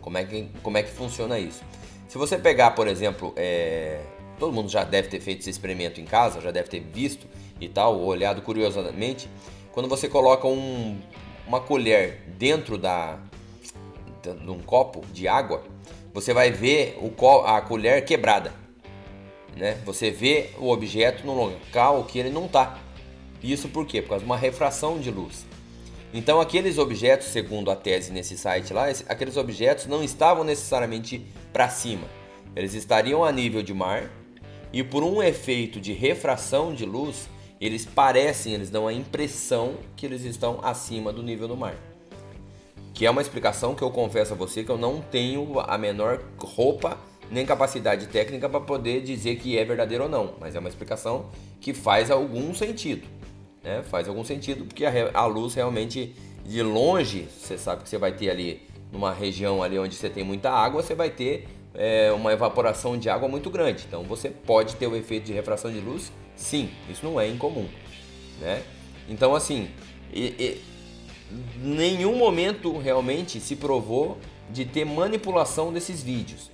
Como é que, como é que funciona isso? Se você pegar, por exemplo, é... todo mundo já deve ter feito esse experimento em casa, já deve ter visto e tal, olhado curiosamente, quando você coloca um, uma colher dentro da, de um copo de água, você vai ver o, a colher quebrada. né? Você vê o objeto no local que ele não está. Isso por quê? Por causa de uma refração de luz. Então aqueles objetos, segundo a tese nesse site lá, aqueles objetos não estavam necessariamente para cima. Eles estariam a nível de mar e por um efeito de refração de luz, eles parecem, eles dão a impressão que eles estão acima do nível do mar. Que é uma explicação que eu confesso a você que eu não tenho a menor roupa nem capacidade técnica para poder dizer que é verdadeiro ou não, mas é uma explicação que faz algum sentido. Né? Faz algum sentido porque a, a luz realmente de longe, você sabe que você vai ter ali numa região ali onde você tem muita água, você vai ter é, uma evaporação de água muito grande. Então você pode ter o efeito de refração de luz, sim, isso não é incomum, né? Então assim, e, e, nenhum momento realmente se provou de ter manipulação desses vídeos.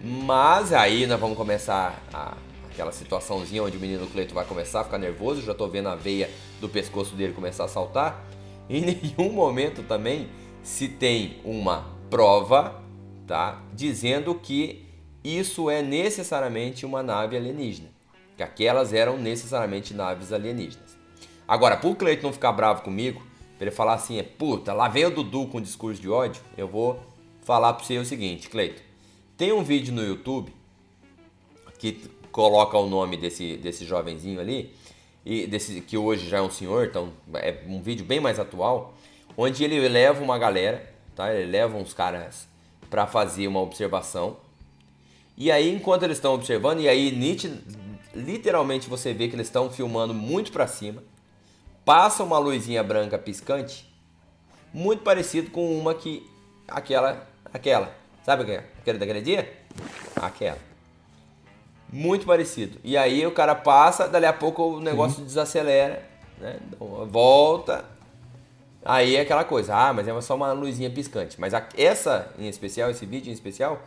Mas aí nós vamos começar a, aquela situaçãozinha onde o menino Cleito vai começar a ficar nervoso, já tô vendo a veia do pescoço dele começar a saltar. Em nenhum momento também se tem uma prova, tá, dizendo que isso é necessariamente uma nave alienígena, que aquelas eram necessariamente naves alienígenas. Agora, pro Cleito não ficar bravo comigo, pra ele falar assim, é puta, lá vem o Dudu com discurso de ódio, eu vou falar para você o seguinte, Cleito. Tem um vídeo no YouTube que coloca o nome desse, desse jovenzinho ali, e desse, que hoje já é um senhor, então é um vídeo bem mais atual, onde ele leva uma galera, tá? Ele leva uns caras para fazer uma observação. E aí, enquanto eles estão observando, e aí literalmente você vê que eles estão filmando muito para cima, passa uma luzinha branca piscante, muito parecido com uma que aquela, aquela, sabe aquela daquele dia? Aquela. Muito parecido. E aí o cara passa, dali a pouco o negócio uhum. desacelera, né? Volta. Aí é aquela coisa, ah, mas é só uma luzinha piscante. Mas essa em especial, esse vídeo em especial,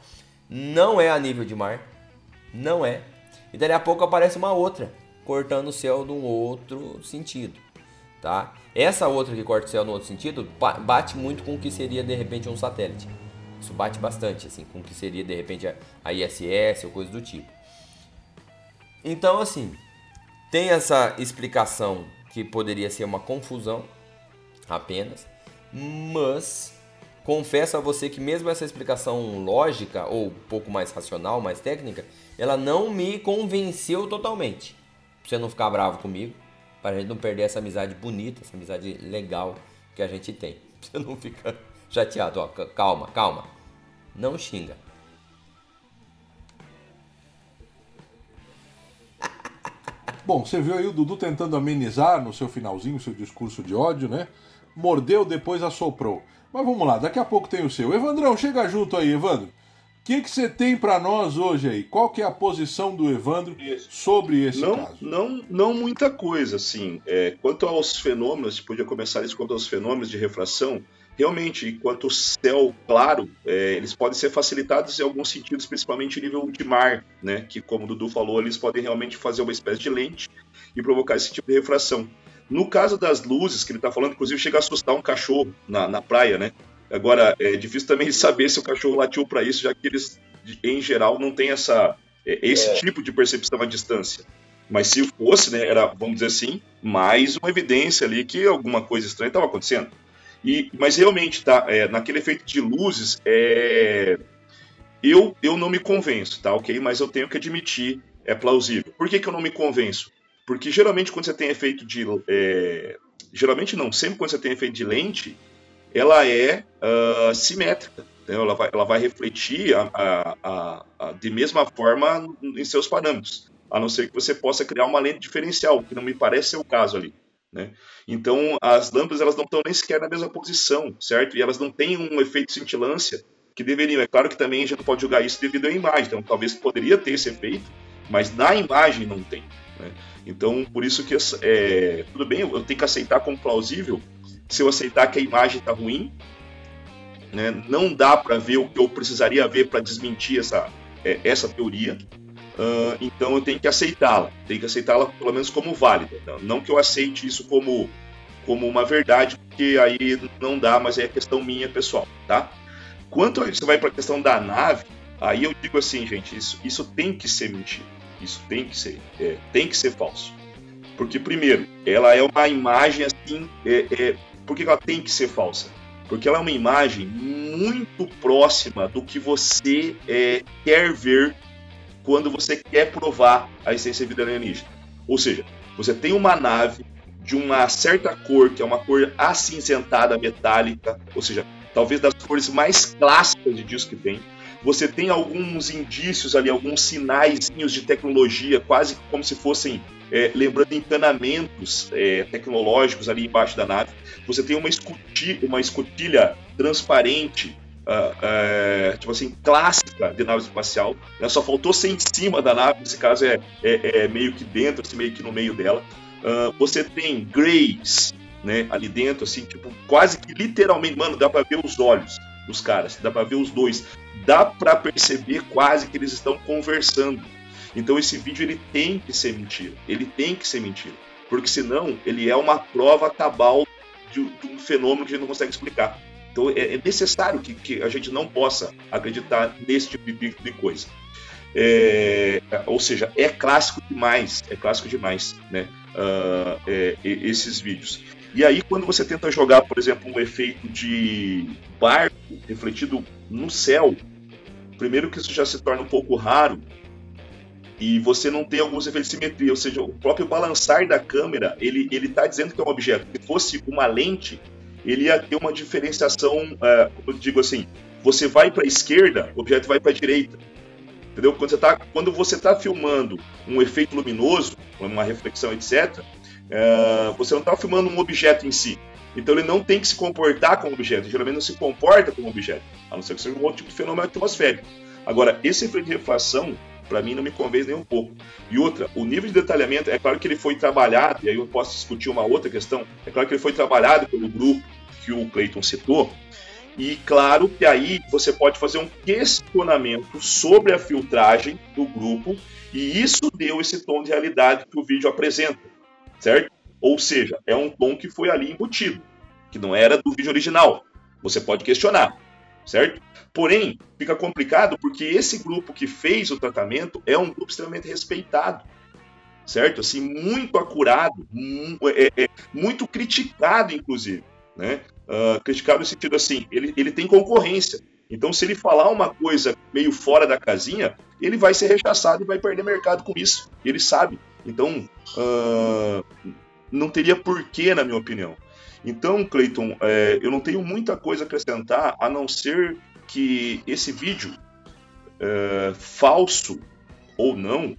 não é a nível de mar. Não é. E dali a pouco aparece uma outra, cortando o céu num outro sentido tá? Essa outra que corta o céu no outro sentido bate muito com o que seria de repente um satélite. Isso bate bastante assim com o que seria de repente a ISS ou coisa do tipo. Então assim, tem essa explicação que poderia ser uma confusão apenas, mas confesso a você que mesmo essa explicação lógica ou um pouco mais racional, mais técnica, ela não me convenceu totalmente. Pra você não ficar bravo comigo, para a gente não perder essa amizade bonita, essa amizade legal que a gente tem. Você não fica chateado, ó, calma, calma. Não xinga. Bom, você viu aí o Dudu tentando amenizar no seu finalzinho seu discurso de ódio, né? Mordeu, depois assoprou. Mas vamos lá, daqui a pouco tem o seu. Evandrão, chega junto aí, Evandro que que você tem para nós hoje aí? Qual que é a posição do Evandro sobre esse não, caso? Não, não muita coisa, assim. É, quanto aos fenômenos, podia começar isso quanto aos fenômenos de refração, realmente, enquanto o céu claro, é, eles podem ser facilitados em alguns sentidos, principalmente em nível de mar, né? Que, como o Dudu falou, eles podem realmente fazer uma espécie de lente e provocar esse tipo de refração. No caso das luzes que ele está falando, inclusive chega a assustar um cachorro na, na praia, né? Agora, é difícil também saber se o cachorro latiu para isso, já que eles, em geral, não têm essa, é, esse é. tipo de percepção à distância. Mas se fosse, né, era, vamos dizer assim, mais uma evidência ali que alguma coisa estranha estava acontecendo. E, mas realmente, tá, é, naquele efeito de luzes, é, eu, eu não me convenço, tá, ok? Mas eu tenho que admitir, é plausível. Por que, que eu não me convenço? Porque geralmente quando você tem efeito de. É, geralmente não, sempre quando você tem efeito de lente, ela é uh, simétrica. Né? Ela, vai, ela vai refletir a, a, a, a, de mesma forma em seus parâmetros, a não ser que você possa criar uma lente diferencial, que não me parece ser o caso ali. Né? Então, as lâmpadas elas não estão nem sequer na mesma posição, certo? E elas não têm um efeito cintilância que deveriam. É claro que também a gente não pode julgar isso devido à imagem, então talvez poderia ter esse efeito, mas na imagem não tem. Né? Então, por isso que é, tudo bem, eu tenho que aceitar como plausível se eu aceitar que a imagem está ruim, né, não dá para ver o que eu precisaria ver para desmentir essa, é, essa teoria. Uh, então eu tenho que aceitá-la, tenho que aceitá-la pelo menos como válida. Não, não que eu aceite isso como, como uma verdade, porque aí não dá, mas é questão minha pessoal, tá? Quanto você vai para a questão da nave, aí eu digo assim, gente, isso, isso tem que ser mentira. Isso tem que ser, é, tem que ser falso. Porque, primeiro, ela é uma imagem assim. É, é, por que ela tem que ser falsa? Porque ela é uma imagem muito próxima do que você é, quer ver quando você quer provar a essência da vida alienígena. Ou seja, você tem uma nave de uma certa cor, que é uma cor acinzentada, metálica, ou seja, talvez das cores mais clássicas de disco que tem. Você tem alguns indícios ali, alguns sinais de tecnologia, quase como se fossem é, lembrando encanamentos é, tecnológicos ali embaixo da nave. Você tem uma escotilha, uma escotilha transparente, uh, uh, tipo assim, clássica de nave espacial. Né? Só faltou ser em cima da nave, nesse caso é, é, é meio que dentro, assim, meio que no meio dela. Uh, você tem greys, né, ali dentro, assim, tipo, quase que literalmente, mano, dá pra ver os olhos dos caras, dá pra ver os dois, dá pra perceber quase que eles estão conversando. Então esse vídeo ele tem que ser mentira, ele tem que ser mentira, porque senão ele é uma prova cabal de, de um fenômeno que a gente não consegue explicar. Então é, é necessário que, que, a gente não possa acreditar nesse tipo de, de coisa. É, ou seja, é clássico demais, é clássico demais, né? Uh, é, esses vídeos. E aí, quando você tenta jogar, por exemplo, um efeito de barco refletido no céu, primeiro que isso já se torna um pouco raro e você não tem alguns efeitos de simetria, ou seja, o próprio balançar da câmera, ele ele está dizendo que é um objeto. Se fosse uma lente, ele ia ter uma diferenciação, uh, eu digo assim, você vai para a esquerda, o objeto vai para a direita. Entendeu? Quando você está quando você tá filmando um efeito luminoso, uma reflexão, etc., é, você não está filmando um objeto em si. Então ele não tem que se comportar como objeto. Geralmente não se comporta como objeto, a não ser que seja um outro tipo de fenômeno atmosférico. Agora, esse efeito de refração, para mim, não me convence nem um pouco. E outra, o nível de detalhamento, é claro que ele foi trabalhado, e aí eu posso discutir uma outra questão, é claro que ele foi trabalhado pelo grupo que o Clayton citou, e claro que aí você pode fazer um questionamento sobre a filtragem do grupo, e isso deu esse tom de realidade que o vídeo apresenta, certo? Ou seja, é um tom que foi ali embutido, que não era do vídeo original. Você pode questionar, certo? Porém, fica complicado porque esse grupo que fez o tratamento é um grupo extremamente respeitado, certo? Assim, muito acurado, é, é, muito criticado, inclusive, né? uh, criticado no sentido assim, ele, ele tem concorrência. Então, se ele falar uma coisa meio fora da casinha, ele vai ser rechaçado e vai perder mercado com isso. Ele sabe. Então, uh, não teria porquê, na minha opinião. Então, Clayton, é, eu não tenho muita coisa a acrescentar a não ser que esse vídeo, é, falso ou não,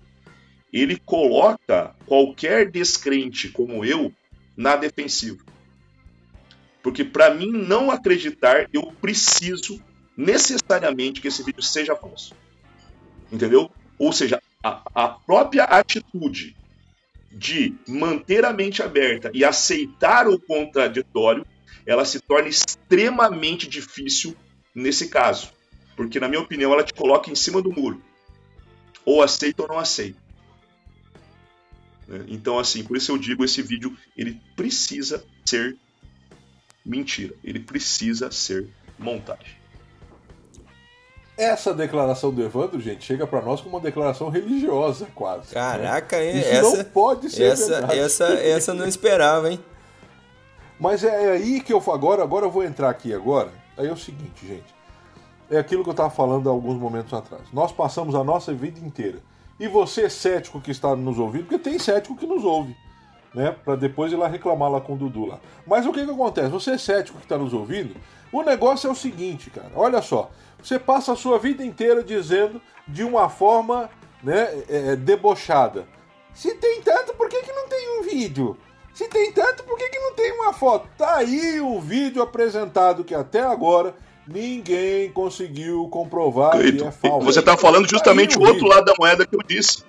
ele coloca qualquer descrente como eu na defensiva. Porque para mim não acreditar, eu preciso necessariamente que esse vídeo seja falso. Entendeu? Ou seja, a, a própria atitude de manter a mente aberta e aceitar o contraditório, ela se torna extremamente difícil nesse caso. Porque, na minha opinião, ela te coloca em cima do muro. Ou aceita ou não aceita. Então, assim, por isso eu digo, esse vídeo, ele precisa ser mentira. Ele precisa ser montagem. Essa declaração do Evandro, gente, chega para nós como uma declaração religiosa, quase. Caraca, né? Isso essa não pode ser essa, verdade. essa, essa não esperava, hein? Mas é aí que eu agora, agora eu vou entrar aqui agora. Aí é o seguinte, gente. É aquilo que eu estava falando há alguns momentos atrás. Nós passamos a nossa vida inteira. E você, cético que está nos ouvindo, porque tem cético que nos ouve né? Para depois ir lá reclamar lá com o Dudu lá. Mas o que que acontece? Você é cético que está nos ouvindo, o negócio é o seguinte, cara. Olha só, você passa a sua vida inteira dizendo de uma forma, né, é, é, debochada. Se tem tanto, por que que não tem um vídeo? Se tem tanto, por que que não tem uma foto? Tá aí o vídeo apresentado que até agora ninguém conseguiu comprovar que é falso. Você está falando justamente tá o outro lado da moeda que eu disse.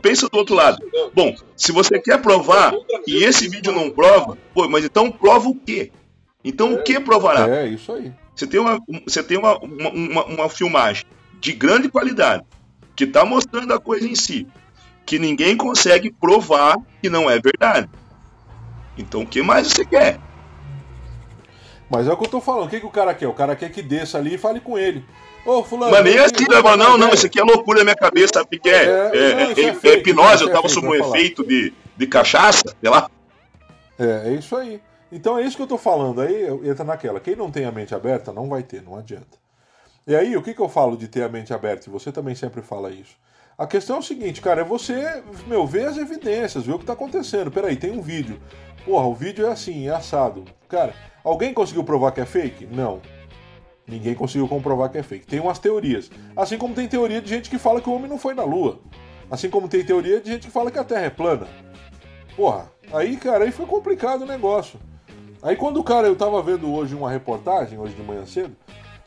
Pensa do outro lado. Bom, se você quer provar e esse vídeo não prova, pô, mas então prova o quê? Então o que provará? É, isso aí. Você tem uma, você tem uma, uma, uma, uma filmagem de grande qualidade que está mostrando a coisa em si, que ninguém consegue provar que não é verdade. Então o que mais você quer? Mas é o que eu tô falando. O que, que o cara quer? O cara quer que desça ali e fale com ele. Ô, fulano. Mas nem assim, né? Não, não, ideia. isso aqui é loucura na minha cabeça, sabe o que é? É, É, não, é- é é- é fake, hipnose, eu é tava sob um efeito de, de cachaça, sei lá. É, é isso aí. Então é isso que eu tô falando. Aí entra naquela. Quem não tem a mente aberta não vai ter, não adianta. E aí, o que, que eu falo de ter a mente aberta? E você também sempre fala isso. A questão é o seguinte, cara, é você, meu, ver as evidências, ver o que tá acontecendo. Peraí, tem um vídeo. Porra, o vídeo é assim, é assado. Cara, alguém conseguiu provar que é fake? Não. Ninguém conseguiu comprovar que é fake. Tem umas teorias. Assim como tem teoria de gente que fala que o homem não foi na Lua. Assim como tem teoria de gente que fala que a Terra é plana. Porra, aí, cara, aí foi complicado o negócio. Aí quando o cara, eu tava vendo hoje uma reportagem, hoje de manhã cedo,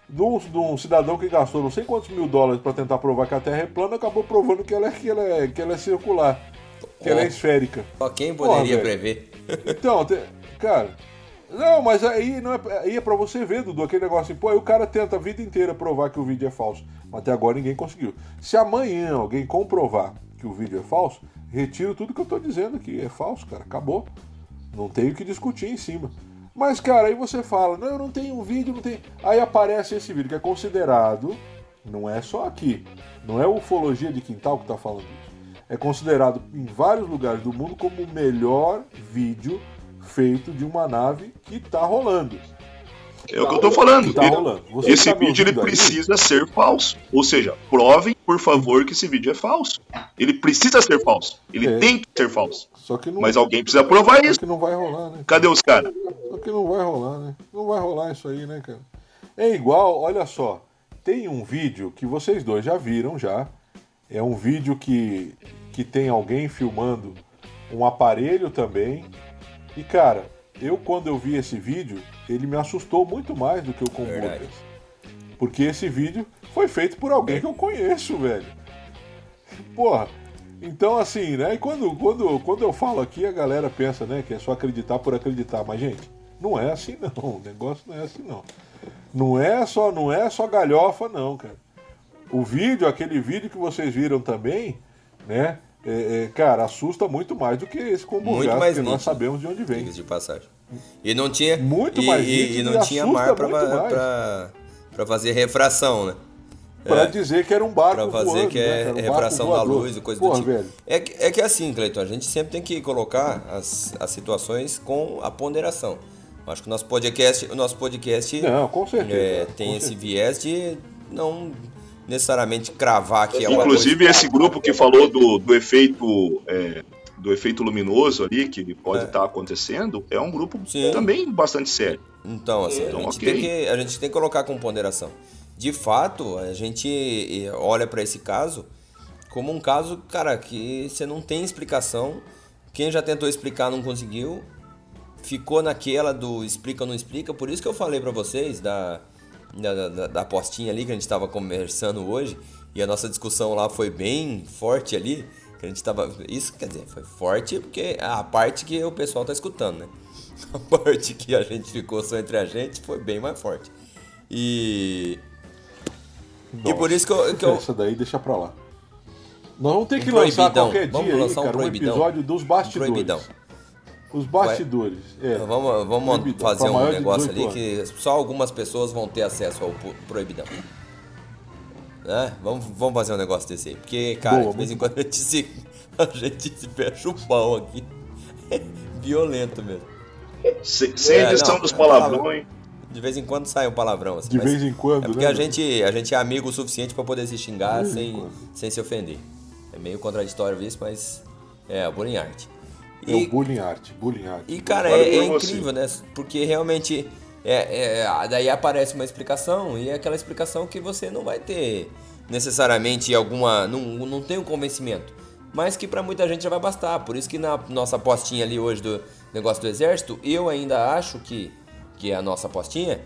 de um, de um cidadão que gastou não sei quantos mil dólares pra tentar provar que a Terra é plana, acabou provando que ela é, que ela é, que ela é circular, que ela é esférica. Só quem poderia prever? Então, te- cara, não, mas aí, não é, aí é pra você ver, Dudu, aquele negócio assim, pô, aí o cara tenta a vida inteira provar que o vídeo é falso, mas até agora ninguém conseguiu. Se amanhã alguém comprovar que o vídeo é falso, retiro tudo que eu tô dizendo aqui, é falso, cara, acabou. Não tenho o que discutir em cima. Mas, cara, aí você fala, não, eu não tenho um vídeo, não tem. Aí aparece esse vídeo que é considerado, não é só aqui, não é ufologia de quintal que tá falando isso. É considerado em vários lugares do mundo como o melhor vídeo feito de uma nave que tá rolando. É o que eu tô falando. Tá rolando. Esse tá vídeo ele ouvindo aí? precisa ser falso. Ou seja, provem, por favor, que esse vídeo é falso. Ele precisa ser falso. Ele É. tem que ser falso. Só que não, Mas alguém precisa provar só isso. que não vai rolar, né? Cadê os caras? Só que não vai rolar, né? Não vai rolar isso aí, né, cara? É igual, olha só. Tem um vídeo que vocês dois já viram já. É um vídeo que, que tem alguém filmando um aparelho também. E, cara, eu quando eu vi esse vídeo, ele me assustou muito mais do que o comum. Verdade. Porque esse vídeo foi feito por alguém que eu conheço, velho. Porra. Então, assim, né? E quando, quando, quando eu falo aqui, a galera pensa, né, que é só acreditar por acreditar. Mas, gente, não é assim não. O negócio não é assim não. Não é só, não é só galhofa, não, cara. O vídeo, aquele vídeo que vocês viram também, né? é- é, cara, assusta muito mais do que esse mais porque nós sabemos de onde vem. De passagem. E não tinha. Muito e, mais e, e não tinha mar pra fazer refração, né? Pra É. dizer que era um barco Pra fazer voando, que né, é cara? Um refração da luz e coisa Porra, do tipo. velho. É que, é que assim, Cleiton, a gente sempre tem que colocar as, as situações com a ponderação. Acho que o nosso podcast, o nosso podcast Não, com certeza. é, com tem esse certeza. viés de não necessariamente cravar que é uma Inclusive, coisa. esse grupo que falou do, do efeito. é, do efeito luminoso ali, que pode estar acontecendo, é um grupo Sim. também bastante sério. Então, assim, a, Então, gente ok. tem que, a gente tem que colocar com ponderação. De fato, a gente eh, olha para esse caso como um caso, cara, que você não tem explicação. Quem já tentou explicar não conseguiu. Ficou naquela do explica ou não explica. Por isso que eu falei para vocês da, da, da, da apostinha ali que a gente estava conversando hoje. E a nossa discussão lá foi bem forte ali. Que a gente tava. Isso quer dizer, foi forte porque a parte que o pessoal tá escutando, né? A parte que a gente ficou só entre a gente foi bem mais forte. E. E por isso que eu. Que eu Essa daí deixa pra lá. Nós vamos ter que Um lançar proibidão. qualquer Vamos dia aí, lançar um cara, um proibidão. episódio dos bastidores. proibidão. Os bastidores. É. Vamos, vamos Proibidão. fazer Pra um negócio 18 ali que só algumas pessoas vão ter acesso ao pro- proibidão. Né? Vamos, vamos fazer um negócio desse aí. Porque, cara, Boa, de vez em quando a gente se, a gente se fecha o pau aqui. É violento mesmo. Se- sem É, edição não, dos palavrões. De vez em quando sai um palavrão assim. De vez em quando, É porque né, a meu? gente, a gente é amigo o suficiente pra poder se xingar sem, quando. sem se ofender. É meio contraditório isso, mas é a bullying art. É o bullying art, bullying art. E, cara, é, é incrível, né? Porque realmente é, é, daí aparece uma explicação e é aquela explicação que você não vai ter necessariamente alguma. Não, não tem um convencimento. Mas que pra muita gente já vai bastar. Por isso que na nossa apostinha ali hoje do negócio do exército, eu ainda acho que, que é a nossa apostinha,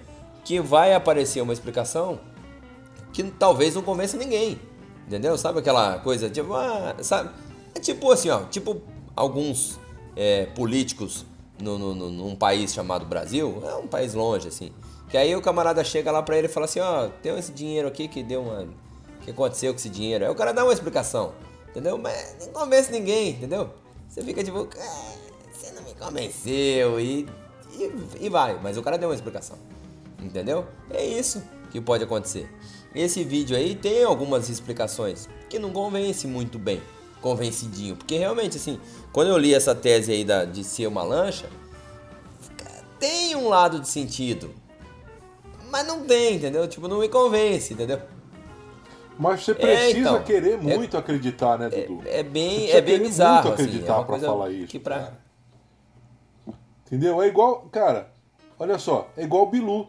que vai aparecer uma explicação que talvez não convença ninguém. Entendeu? Sabe aquela coisa, tipo, ah, sabe? É tipo assim, ó, tipo alguns é, políticos no, no- no- num país chamado Brasil, é um país longe, assim. Que aí o camarada chega lá pra ele e fala assim, ó, tem esse dinheiro aqui que deu uma. O que aconteceu com esse dinheiro? Aí o cara dá uma explicação, entendeu? Mas não convence ninguém, entendeu? Você fica tipo, "Ah, você não me convenceu e, e, e vai. Mas o cara deu uma explicação. Entendeu? É isso que pode acontecer. esse vídeo aí tem algumas explicações que não convence muito bem, convencidinho. Porque realmente, assim, quando eu li essa tese aí da, de ser uma lancha, tem um lado de sentido. Mas não tem, entendeu? Tipo, não me convence, entendeu? Mas você precisa então, querer é- muito acreditar, né, Dudu? É bem, precisa é bem bizarro, muito assim. acreditar é coisa falar isso, Que pra... Entendeu? É igual, cara, olha só, é igual o Bilu.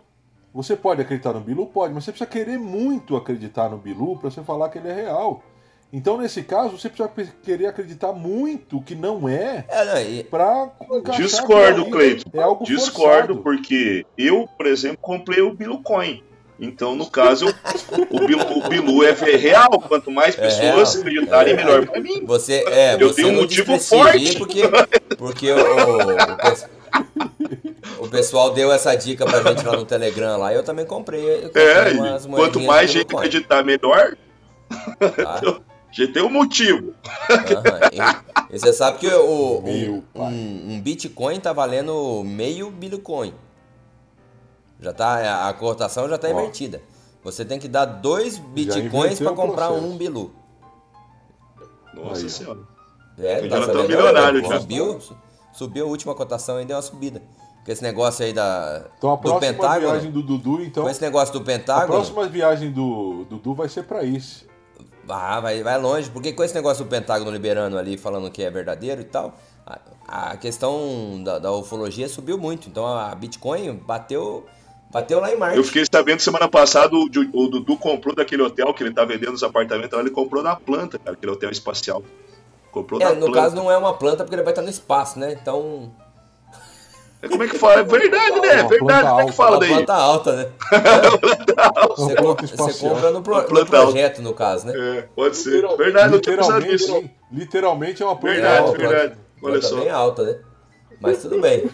Você pode acreditar no Bilu? Pode, mas você precisa querer muito acreditar no Bilu pra você falar que ele é real. Então, nesse caso, você precisa querer acreditar muito que não é É, encaixar Discordo. Cleiton. É algo Discordo, forçado. porque eu, por exemplo, comprei o Bilucoin. Então, no caso, o Bilu, o Bilu é real. Quanto mais pessoas real. acreditarem, É. melhor pra mim. Você, é, Eu você tenho um não motivo forte. Porque, porque o, o, o pes- o pessoal deu essa dica pra gente lá no Telegram lá e eu também comprei. eu comprei É, umas quanto mais gente acreditar, melhor. tá? Já tem um motivo. Aham. E, e você sabe que o, Meu um, um, um Bitcoin tá valendo meio Bitcoin. Já tá, a cotação já tá Ó. invertida. Você tem que dar dois Bitcoins o comprar processo. um Bilu. Nossa Aí, senhora. É, Eu tá já sabendo? milionário já. Subiu, subiu a última cotação e deu uma subida. Com esse negócio aí da, Então a do próxima Pentágono. viagem do Dudu, então. Com esse negócio do A Pentágono. próxima viagem do Dudu vai ser pra isso. Ah, vai, vai longe, porque com esse negócio do Pentágono liberando ali, falando que é verdadeiro e tal, a, a questão da, da ufologia subiu muito. Então a Bitcoin bateu, bateu lá em Marte. Eu fiquei sabendo que semana passada o, o Dudu comprou daquele hotel que ele tá vendendo os apartamentos lá, ele comprou na planta, cara, aquele hotel espacial. Comprou É, na no planta. caso não é uma planta porque ele vai estar no espaço, né? Então. Como é que fala? É verdade, né? É Uma verdade, como é que fala uma daí? planta alta, né? Você, Uma co- planta você compra no, pro- Uma no planta alta. projeto, no caso, né? É, pode ser. Verdade, não tinha pensado literalmente, nisso. literalmente é uma planta Verdade, uma alta. verdade. Olha planta só. bem alta, né? Mas tudo bem.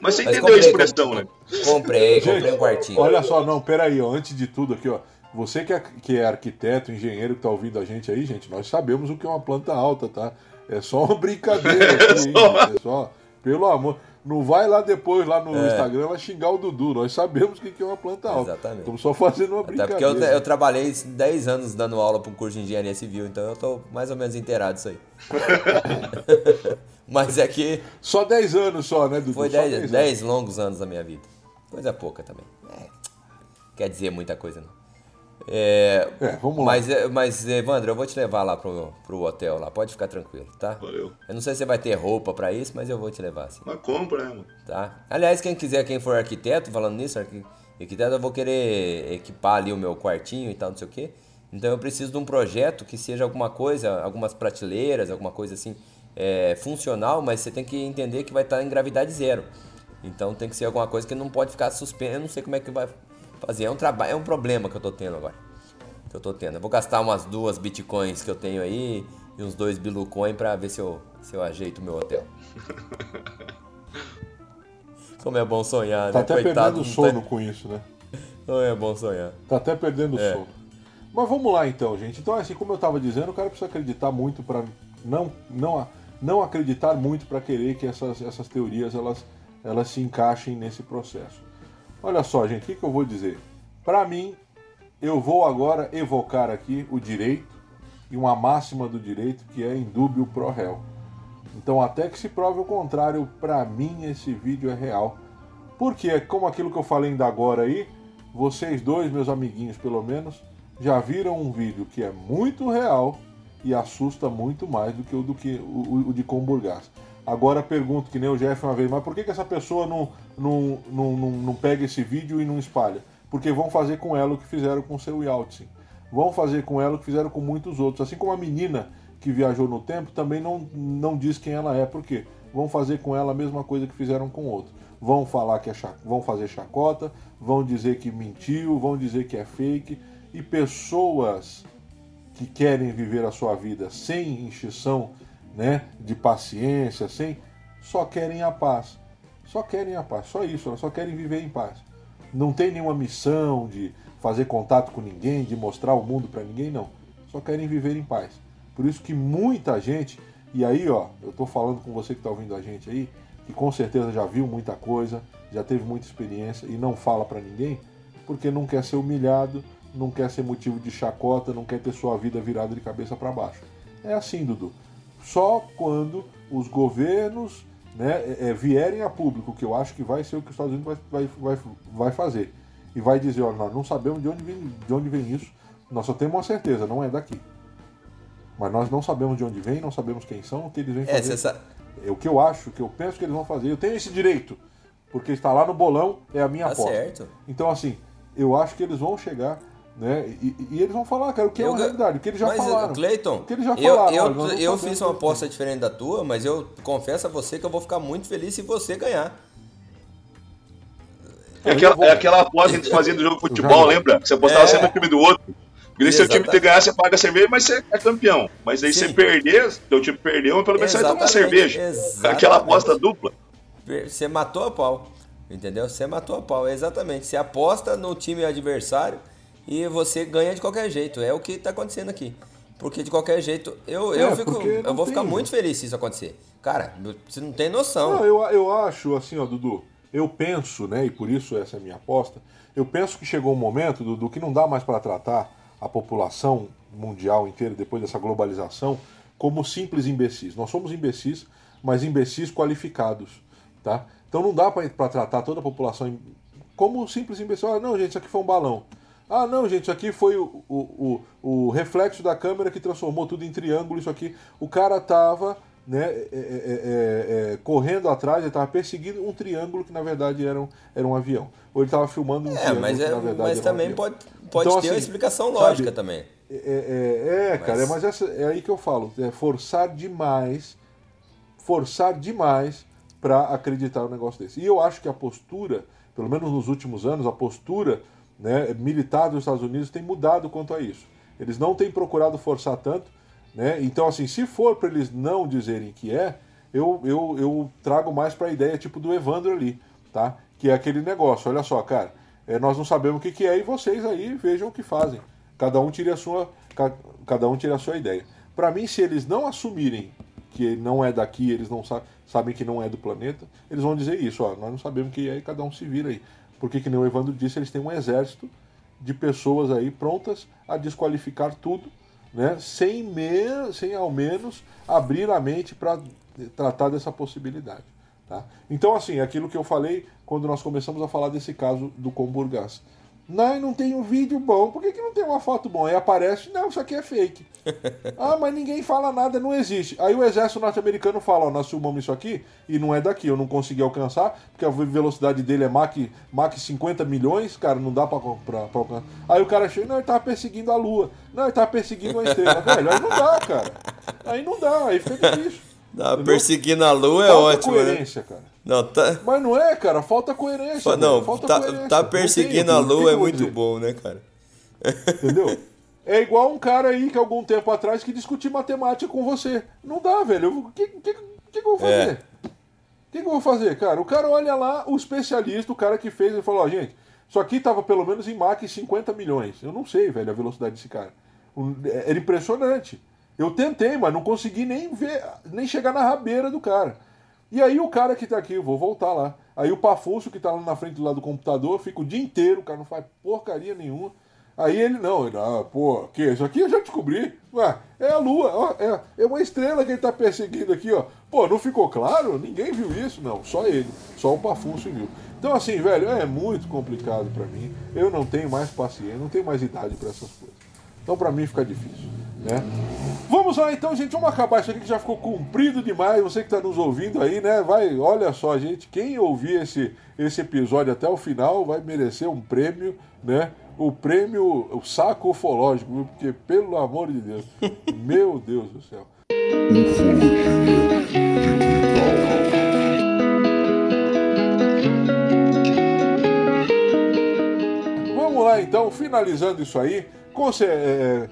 Mas você Mas entendeu a comprei, expressão, né? Comprei, comprei Gente, um quartinho. Olha só, não, peraí, ó, antes de tudo aqui, ó. Você que é, que é arquiteto, engenheiro que tá ouvindo a gente aí, gente, nós sabemos o que é uma planta alta, tá? É só uma brincadeira aqui, hein, gente? É só, pelo amor. Não vai lá depois, lá no Instagram, lá xingar o Dudu. Nós sabemos o que é uma planta alta. Exatamente. Estamos só fazendo uma Até brincadeira. porque eu, eu trabalhei 10 anos dando aula para um curso de engenharia civil, então eu tô mais ou menos inteirado disso aí. Mas é que Só 10 anos só, né, Dudu? foi Só 10, anos. 10 longos anos da minha vida. Coisa pouca também. É, quer dizer muita coisa, não. É, É, vamos lá. mas, é, mas, Evandro, eu vou te levar lá pro, pro hotel lá, pode ficar tranquilo, tá? Valeu. Eu não sei se você vai ter roupa pra isso, mas eu vou te levar assim, Uma compra, né, mano? tá? Aliás, quem quiser, quem for arquiteto, falando nisso, arqui- arquiteto, eu vou querer equipar ali o meu quartinho e tal, não sei o quê. Então eu preciso de um projeto que seja alguma coisa, algumas prateleiras, alguma coisa assim, é, funcional, mas você tem que entender que vai estar em gravidade zero. Então tem que ser alguma coisa que não pode ficar suspensa. Eu não sei como é que vai fazer. É um trabalho, é um problema que eu tô tendo agora. Que eu tô tendo. Eu vou gastar umas duas bitcoins que eu tenho aí e uns dois bilucoin pra ver se eu, se eu ajeito o meu hotel. Como é bom sonhar, Tá né? até Coitado, perdendo sono tá- com isso, né? Não é bom sonhar. Tá até perdendo É. sono. Mas vamos lá então, gente. Então, assim, como eu tava dizendo, o cara precisa acreditar muito para não, não, não acreditar muito para querer que essas, essas teorias elas, elas se encaixem nesse processo. Olha só, gente, o que, que eu vou dizer? Para mim, eu vou agora evocar aqui o direito e uma máxima do direito que é indúbio pro réu. Então, até que se prove o contrário, para mim esse vídeo é real. Porque, como aquilo que eu falei ainda agora aí, vocês dois, meus amiguinhos pelo menos, já viram um vídeo que é muito real e assusta muito mais do que o, do que o- o de Comburgás. Agora pergunto, que nem o Jeff uma vez, mas por que, que essa pessoa não, não, não, não, não pega esse vídeo e não espalha? Porque vão fazer com ela o que fizeram com o seu Yeltsin. Vão fazer com ela o que fizeram com muitos outros. Assim como a menina que viajou no tempo também não, não diz quem ela é. Por quê? Vão fazer com ela a mesma coisa que fizeram com outro. Vão falar que é vão fazer chacota, vão dizer que mentiu, vão dizer que é fake. E pessoas que querem viver a sua vida sem encheção né, de paciência, sem só querem a paz. Só querem a paz, só isso, elas só querem viver em paz. Não tem nenhuma missão de fazer contato com ninguém, de mostrar o mundo para ninguém, não. Só querem viver em paz. Por isso que muita gente, e aí ó, eu tô falando com você que tá ouvindo a gente aí, que com certeza já viu muita coisa, já teve muita experiência e não fala para ninguém, porque não quer ser humilhado, não quer ser motivo de chacota, não quer ter sua vida virada de cabeça para baixo. É assim, Dudu. Só quando os governos né, é, é, vierem a público, que eu acho que vai ser o que os Estados Unidos vai, vai, vai, vai fazer, e vai dizer, olha, nós não sabemos de onde, vem, de onde vem isso, nós só temos uma certeza, não é daqui. Mas nós não sabemos de onde vem, não sabemos quem são, o que eles vêm É, fazer. sabe. É o que eu acho, o que eu penso que eles vão fazer. Eu tenho esse direito, porque está lá no bolão, é a minha Tá aposta. certo. Então, assim, eu acho que eles vão chegar, né? E, e eles vão falar, cara, o que é Eu uma ga- realidade, o que eles já mas, falaram. Cleiton, o que eles já eu, falaram. eu, eu sabemos fiz uma que- aposta diferente da tua, mas eu confesso a você que eu vou ficar muito feliz se você ganhar. É aquela, é aquela aposta que a gente fazia do jogo de futebol, lembra? Você apostava É. sempre no time do outro. Porque se o time te ganhar, você paga a cerveja, mas você é campeão. Mas aí Sim. você perder, teu time perdeu, mas pelo menos você vai tomar cerveja. exatamente. Aquela aposta dupla. Você matou a pau. Entendeu? Você matou a pau, exatamente. Você aposta no time adversário e você ganha de qualquer jeito. É o que está acontecendo aqui. Porque de qualquer jeito, eu, É, eu, fico, eu vou ficar tem- muito feliz se isso acontecer. Cara, você não tem noção. Não, eu, eu acho, assim, ó, Dudu, eu penso, né, e por isso essa é a minha aposta, eu penso que chegou um momento, Dudu, que não dá mais para tratar a população mundial inteira, depois dessa globalização, como simples imbecis. Nós somos imbecis, mas imbecis qualificados, tá? Então não dá para tratar toda a população como simples imbecil. Ah, não, gente, isso aqui foi um balão. Ah, não, gente, isso aqui foi o, o, o, o reflexo da câmera que transformou tudo em triângulo. Isso aqui. O cara tava né, é, é, é, é, correndo atrás, ele tava perseguindo um triângulo que na verdade era um, era um avião. Ou ele tava filmando um É, triângulo mas, que é, na verdade mas era um também avião. pode, pode Então, ter uma assim, explicação sabe, lógica também. É, é, é, cara, Mas- mas, essa, é aí que eu falo. É forçar demais, forçar demais para acreditar no negócio desse. E eu acho que a postura, pelo menos nos últimos anos, a postura né, militar dos Estados Unidos tem mudado quanto a isso. Eles não têm procurado forçar tanto. Né? Então, assim, se for para eles não dizerem que é, eu, eu, eu trago mais para a ideia tipo do Evandro ali, tá? Que é aquele negócio, olha só, cara, é, nós não sabemos o que, que é e vocês aí vejam o que fazem. Cada um tire a sua, ca- cada um tire a sua ideia. Para mim, se eles não assumirem que não é daqui, eles não sa sabem que não é do planeta, eles vão dizer isso, ó, nós não sabemos o que é e cada um se vira aí. Porque, que nem o Evandro disse, eles têm um exército de pessoas aí prontas a desqualificar tudo, né, sem, me sem ao menos abrir a mente para tratar dessa possibilidade. Tá? Então, assim, aquilo que eu falei quando nós começamos a falar desse caso do Comburgás. Não, não tem um vídeo bom. Por que, que não tem uma foto bom? Aí aparece, não, isso aqui é fake. ah, mas ninguém fala nada, não existe. Aí o exército norte-americano fala, ó, nós filmamos isso aqui e não é daqui, eu não consegui alcançar, porque a velocidade dele é Mach, Mach 50 milhões, cara, não dá pra, pra, pra alcançar. Aí o cara chega, não, ele tava perseguindo a lua. Não, ele tava perseguindo uma estrela. Velho, aí não dá, cara. Aí não dá, aí fica difícil. Entendeu? perseguindo a lua é Falta ótimo, né? coerência, cara. Não, tá, Mas não é, cara, falta coerência. Fa- não, falta tá, coerência. tá perseguindo a lua é muito bom, né, cara? Entendeu? É igual um cara aí que algum tempo atrás que discutir matemática com você. Não dá, velho. O que, que, que, eu vou fazer? É. O que, que eu vou fazer, cara? O cara olha lá, o especialista, o cara que fez, ele falou, ó, gente, isso aqui tava pelo menos em Mach 50 milhões. Eu não sei, velho, a velocidade desse cara. Um- Era impressionante. Eu tentei, mas não consegui nem ver, nem chegar na rabeira do cara. E aí o cara que tá aqui, eu vou voltar lá. Aí o Pafúcio que tá lá na frente lá do computador, fica o dia inteiro, o cara não faz porcaria nenhuma. Aí ele, não, ele, ah, pô, que isso aqui eu já descobri. Ué, é a lua, ó, é, é uma estrela que ele tá perseguindo aqui, ó. Pô, não ficou claro? Ninguém viu isso? Não, só ele, só o Pafúcio viu. Então assim, velho, é muito complicado pra mim. Eu não tenho mais paciência, não tenho mais idade pra essas coisas. Então pra mim fica difícil, né? Vamos lá então, gente, vamos acabar isso aqui que já ficou comprido demais. Você que está nos ouvindo aí, né? Vai, olha só, gente, quem ouvir esse, esse episódio até o final vai merecer um prêmio, né? O prêmio, o saco ufológico, porque pelo amor de Deus, meu Deus do céu. Vamos lá então, finalizando isso aí, é, é,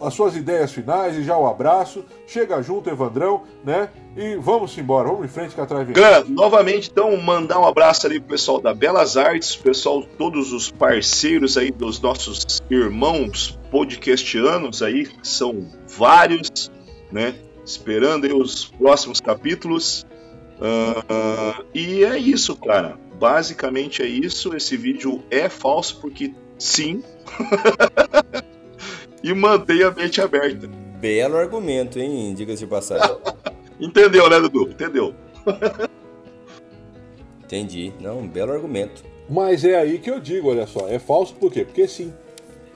as suas ideias finais e já o abraço. Chega junto, Evandrão, né? E vamos embora, vamos em frente que atrás vem. Gan, novamente, então, mandar um abraço ali pro pessoal da Belas Artes, pessoal, todos os parceiros aí dos nossos irmãos podcastianos aí, que são vários, né? Esperando aí os próximos capítulos. Ah, e é isso, cara. Basicamente é isso. Esse vídeo é falso porque Sim. e mantenha a mente aberta. Belo argumento, hein? Diga-se de passagem. Entendeu, né, Dudu? Entendeu? Entendi. Não, um belo argumento. Mas é aí que eu digo, olha só, é falso por quê? Porque sim.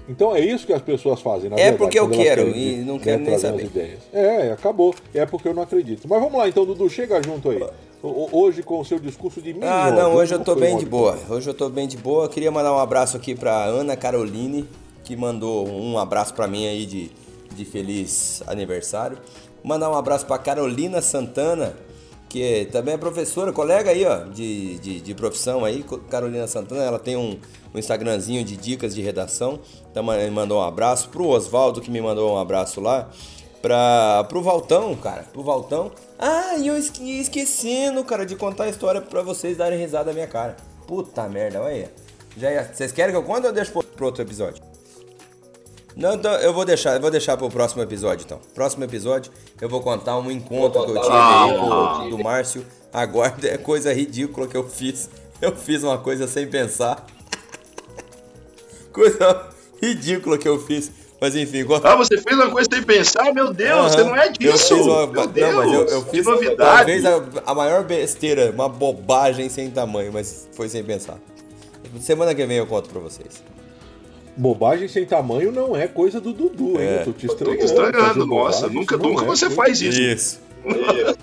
Então é isso que as pessoas fazem, na É verdade, porque eu quero e né, não quero nem trazer umas saber. ideias. É, acabou. É porque eu não acredito. Mas vamos lá então, Dudu, chega junto aí. Hoje com o seu discurso de mim. Ah, não, hoje eu tô bem de boa. Hoje eu tô bem de boa. Queria mandar um abraço aqui pra Ana Caroline, que mandou um abraço pra mim aí de, de feliz aniversário. Mandar um abraço pra Carolina Santana, que também é professora, colega aí, ó, de, de, de profissão aí. Carolina Santana, ela tem um, um Instagramzinho de dicas de redação. Então me mandou um abraço. Pro Oswaldo, que me mandou um abraço lá. Pra, pro Valtão, cara, pro Valtão. Ah, e eu esque- esquecendo, cara, de contar a história pra vocês darem risada da minha cara. Puta merda, olha aí. Já ia- Vocês querem que eu conte ou eu deixo pro, pro outro episódio? Não, então eu vou deixar, eu vou deixar pro próximo episódio, então. Próximo episódio eu vou contar um encontro que eu tive aí com, do Márcio. Aguarda, é coisa ridícula que eu fiz. Eu fiz uma coisa sem pensar. Coisa ridícula que eu fiz. Mas enfim, conta- Ah, você fez uma coisa sem pensar? Meu Deus, Aham. você não é Eu disso! fiz uma, Meu Deus, não, mas eu, eu que fiz novidade! talvez a, a maior besteira, uma bobagem sem tamanho, mas foi sem pensar. Semana que vem eu conto pra vocês. Bobagem sem tamanho não é coisa do Dudu, hein? É. Eu tô te Tô estranhando. te estranhando, fazer nossa, nunca, nunca é você faz isso. Isso.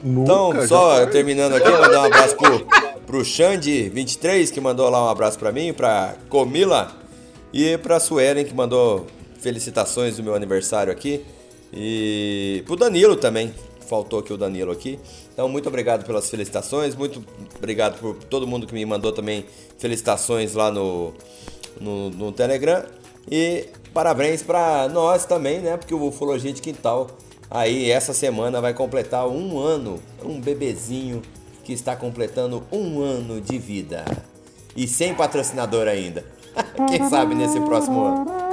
Nunca, Então, já só terminando aqui, mandar um abraço pro, pro Xande23, que mandou lá um abraço pra mim, pra Comila e pra Suelen, que mandou felicitações do meu aniversário aqui. E pro Danilo também, faltou aqui o Danilo aqui. Então, muito obrigado pelas felicitações, muito obrigado por todo mundo que me mandou também felicitações lá no, no, no Telegram. E parabéns pra nós também, né? Porque o Ufologia de Quintal aí essa semana vai completar um ano, um bebezinho que está completando um ano de vida. E sem patrocinador ainda. Quem sabe nesse próximo ano.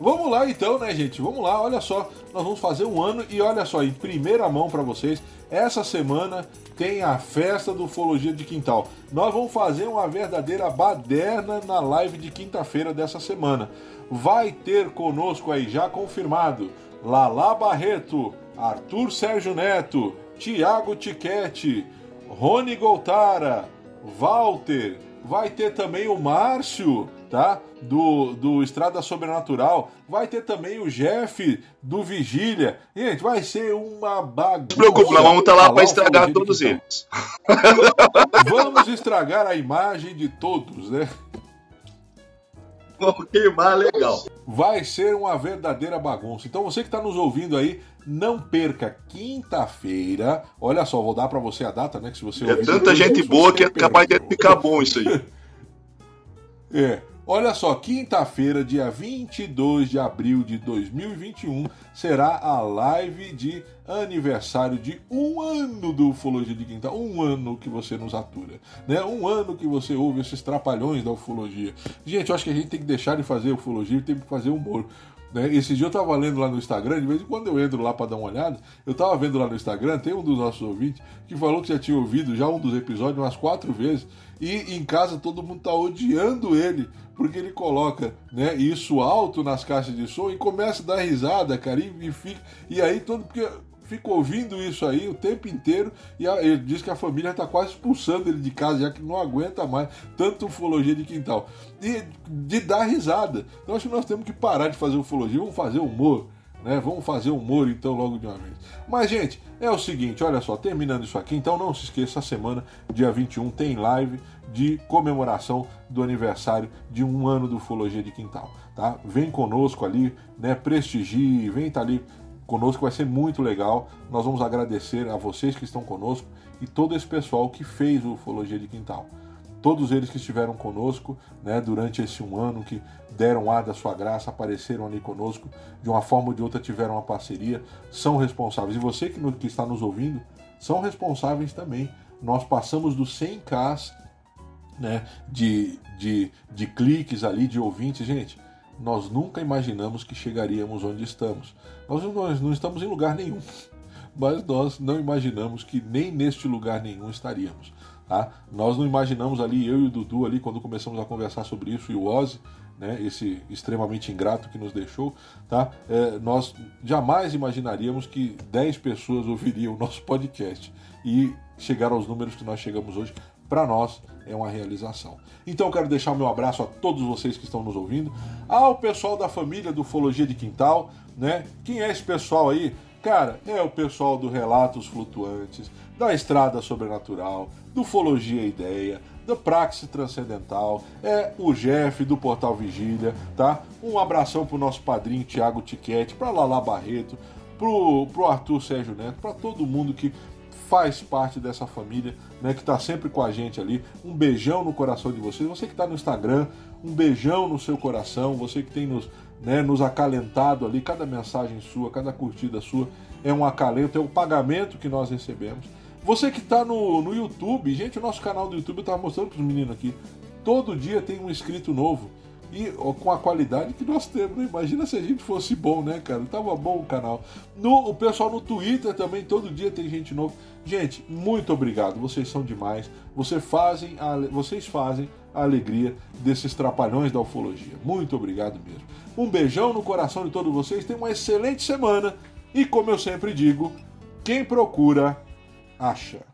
Vamos lá então, né, gente? Vamos lá, olha só. Nós vamos fazer um ano e olha só, em primeira mão pra vocês, essa semana tem a festa do Ufologia de Quintal. Nós vamos fazer uma verdadeira baderna na live de quinta-feira dessa semana. Vai ter conosco aí, já confirmado, Lala Barreto, Arthur Sérgio Neto, Tiago Tiquete, Rony Goltara, Walter, vai ter também o Márcio, tá? Do, do Estrada Sobrenatural, vai ter também o Jeff do Vigília. Gente, vai ser uma bagunça. Não se preocupe, nós vamos estar lá Falar para estragar todos Quintal. eles. Vamos estragar a imagem de todos, né? Vamos queimar legal. Vai ser uma verdadeira bagunça. Então você que está nos ouvindo aí, não perca quinta-feira. Olha só, vou dar para você a data, né? Que se você É tanta gente boa que é capaz de ficar bom isso aí. É. Olha só, quinta-feira, dia 22 de abril de 2021, será a live de aniversário de um ano do Ufologia de Quintal. Um ano que você nos atura, né? Um ano que você ouve esses trapalhões da ufologia. Gente, eu acho que a gente tem que deixar de fazer ufologia e tem que fazer humor. Né? Esse dia eu tava lendo lá no Instagram, de vez em quando eu entro lá para dar uma olhada, eu tava vendo lá no Instagram, tem um dos nossos ouvintes que falou que já tinha ouvido já um dos episódios umas quatro vezes, e em casa todo mundo tá odiando ele, porque ele coloca né, isso alto nas caixas de som e começa a dar risada, cara, e, e fica, e aí todo. Porque, Fica ouvindo isso aí o tempo inteiro e a- ele diz que a família está quase expulsando ele de casa, já que não aguenta mais tanto ufologia de quintal. E de dar risada. Então acho que nós temos que parar de fazer ufologia, vamos fazer humor. Né? Vamos fazer humor então logo de uma vez. Mas, gente, é o seguinte, olha só, terminando isso aqui, então não se esqueça, semana, dia 21, tem live de comemoração do aniversário de um ano do Ufologia de Quintal. Tá? Vem conosco ali, né? Prestigie, vem estar ali conosco, vai ser muito legal. Nós vamos agradecer a vocês que estão conosco e todo esse pessoal que fez o Ufologia de Quintal todos eles que estiveram conosco né, durante esse um ano, que deram ar da sua graça, apareceram ali conosco, de uma forma ou de outra tiveram uma parceria, são responsáveis. E você que, no- que está nos ouvindo, são responsáveis também. Nós passamos dos 100k né, de, de, de cliques ali, de ouvintes. Gente, nós nunca imaginamos que chegaríamos onde estamos. Nós, não estamos em lugar nenhum mas nós não imaginamos que nem neste lugar nenhum estaríamos. Tá? Nós não imaginamos ali, eu e o Dudu ali, quando começamos a conversar sobre isso, e o Ozzy, né, esse extremamente ingrato que nos deixou, tá? É, nós jamais imaginaríamos que 10 pessoas ouviriam o nosso podcast e chegar aos números que nós chegamos hoje, para nós é uma realização. Então eu quero deixar o meu abraço a todos vocês que estão nos ouvindo, ao pessoal da família do Ufologia de Quintal, né? Quem é esse pessoal aí? Cara, é o pessoal do Relatos Flutuantes, da Estrada Sobrenatural, do Ufologia Ideia, da Praxe Transcendental, é o Jeff do Portal Vigília, tá? Um abração pro nosso padrinho Tiago Tiquete, pra Lala Barreto, pro, pro Arthur Sérgio Neto, para todo mundo que faz parte dessa família, né, que está sempre com a gente ali. Um beijão no coração de vocês. Você que está no Instagram, um beijão no seu coração. Você que tem nos, né, nos acalentado ali, cada mensagem sua, cada curtida sua é um acalento, é um pagamento que nós recebemos. Você que está no, no YouTube, gente, o nosso canal do YouTube eu estava mostrando para os meninos aqui. Todo dia tem um inscrito novo. E ó, com a qualidade que nós temos, né? Imagina se a gente fosse bom, né, cara? Tava bom o canal. No, o pessoal no Twitter também, todo dia tem gente nova. Gente, muito obrigado. Vocês são demais. Vocês fazem a, vocês fazem a alegria desses trapalhões da ufologia. Muito obrigado mesmo. Um beijão no coração de todos vocês. Tenham uma excelente semana. E como eu sempre digo, quem procura, acha.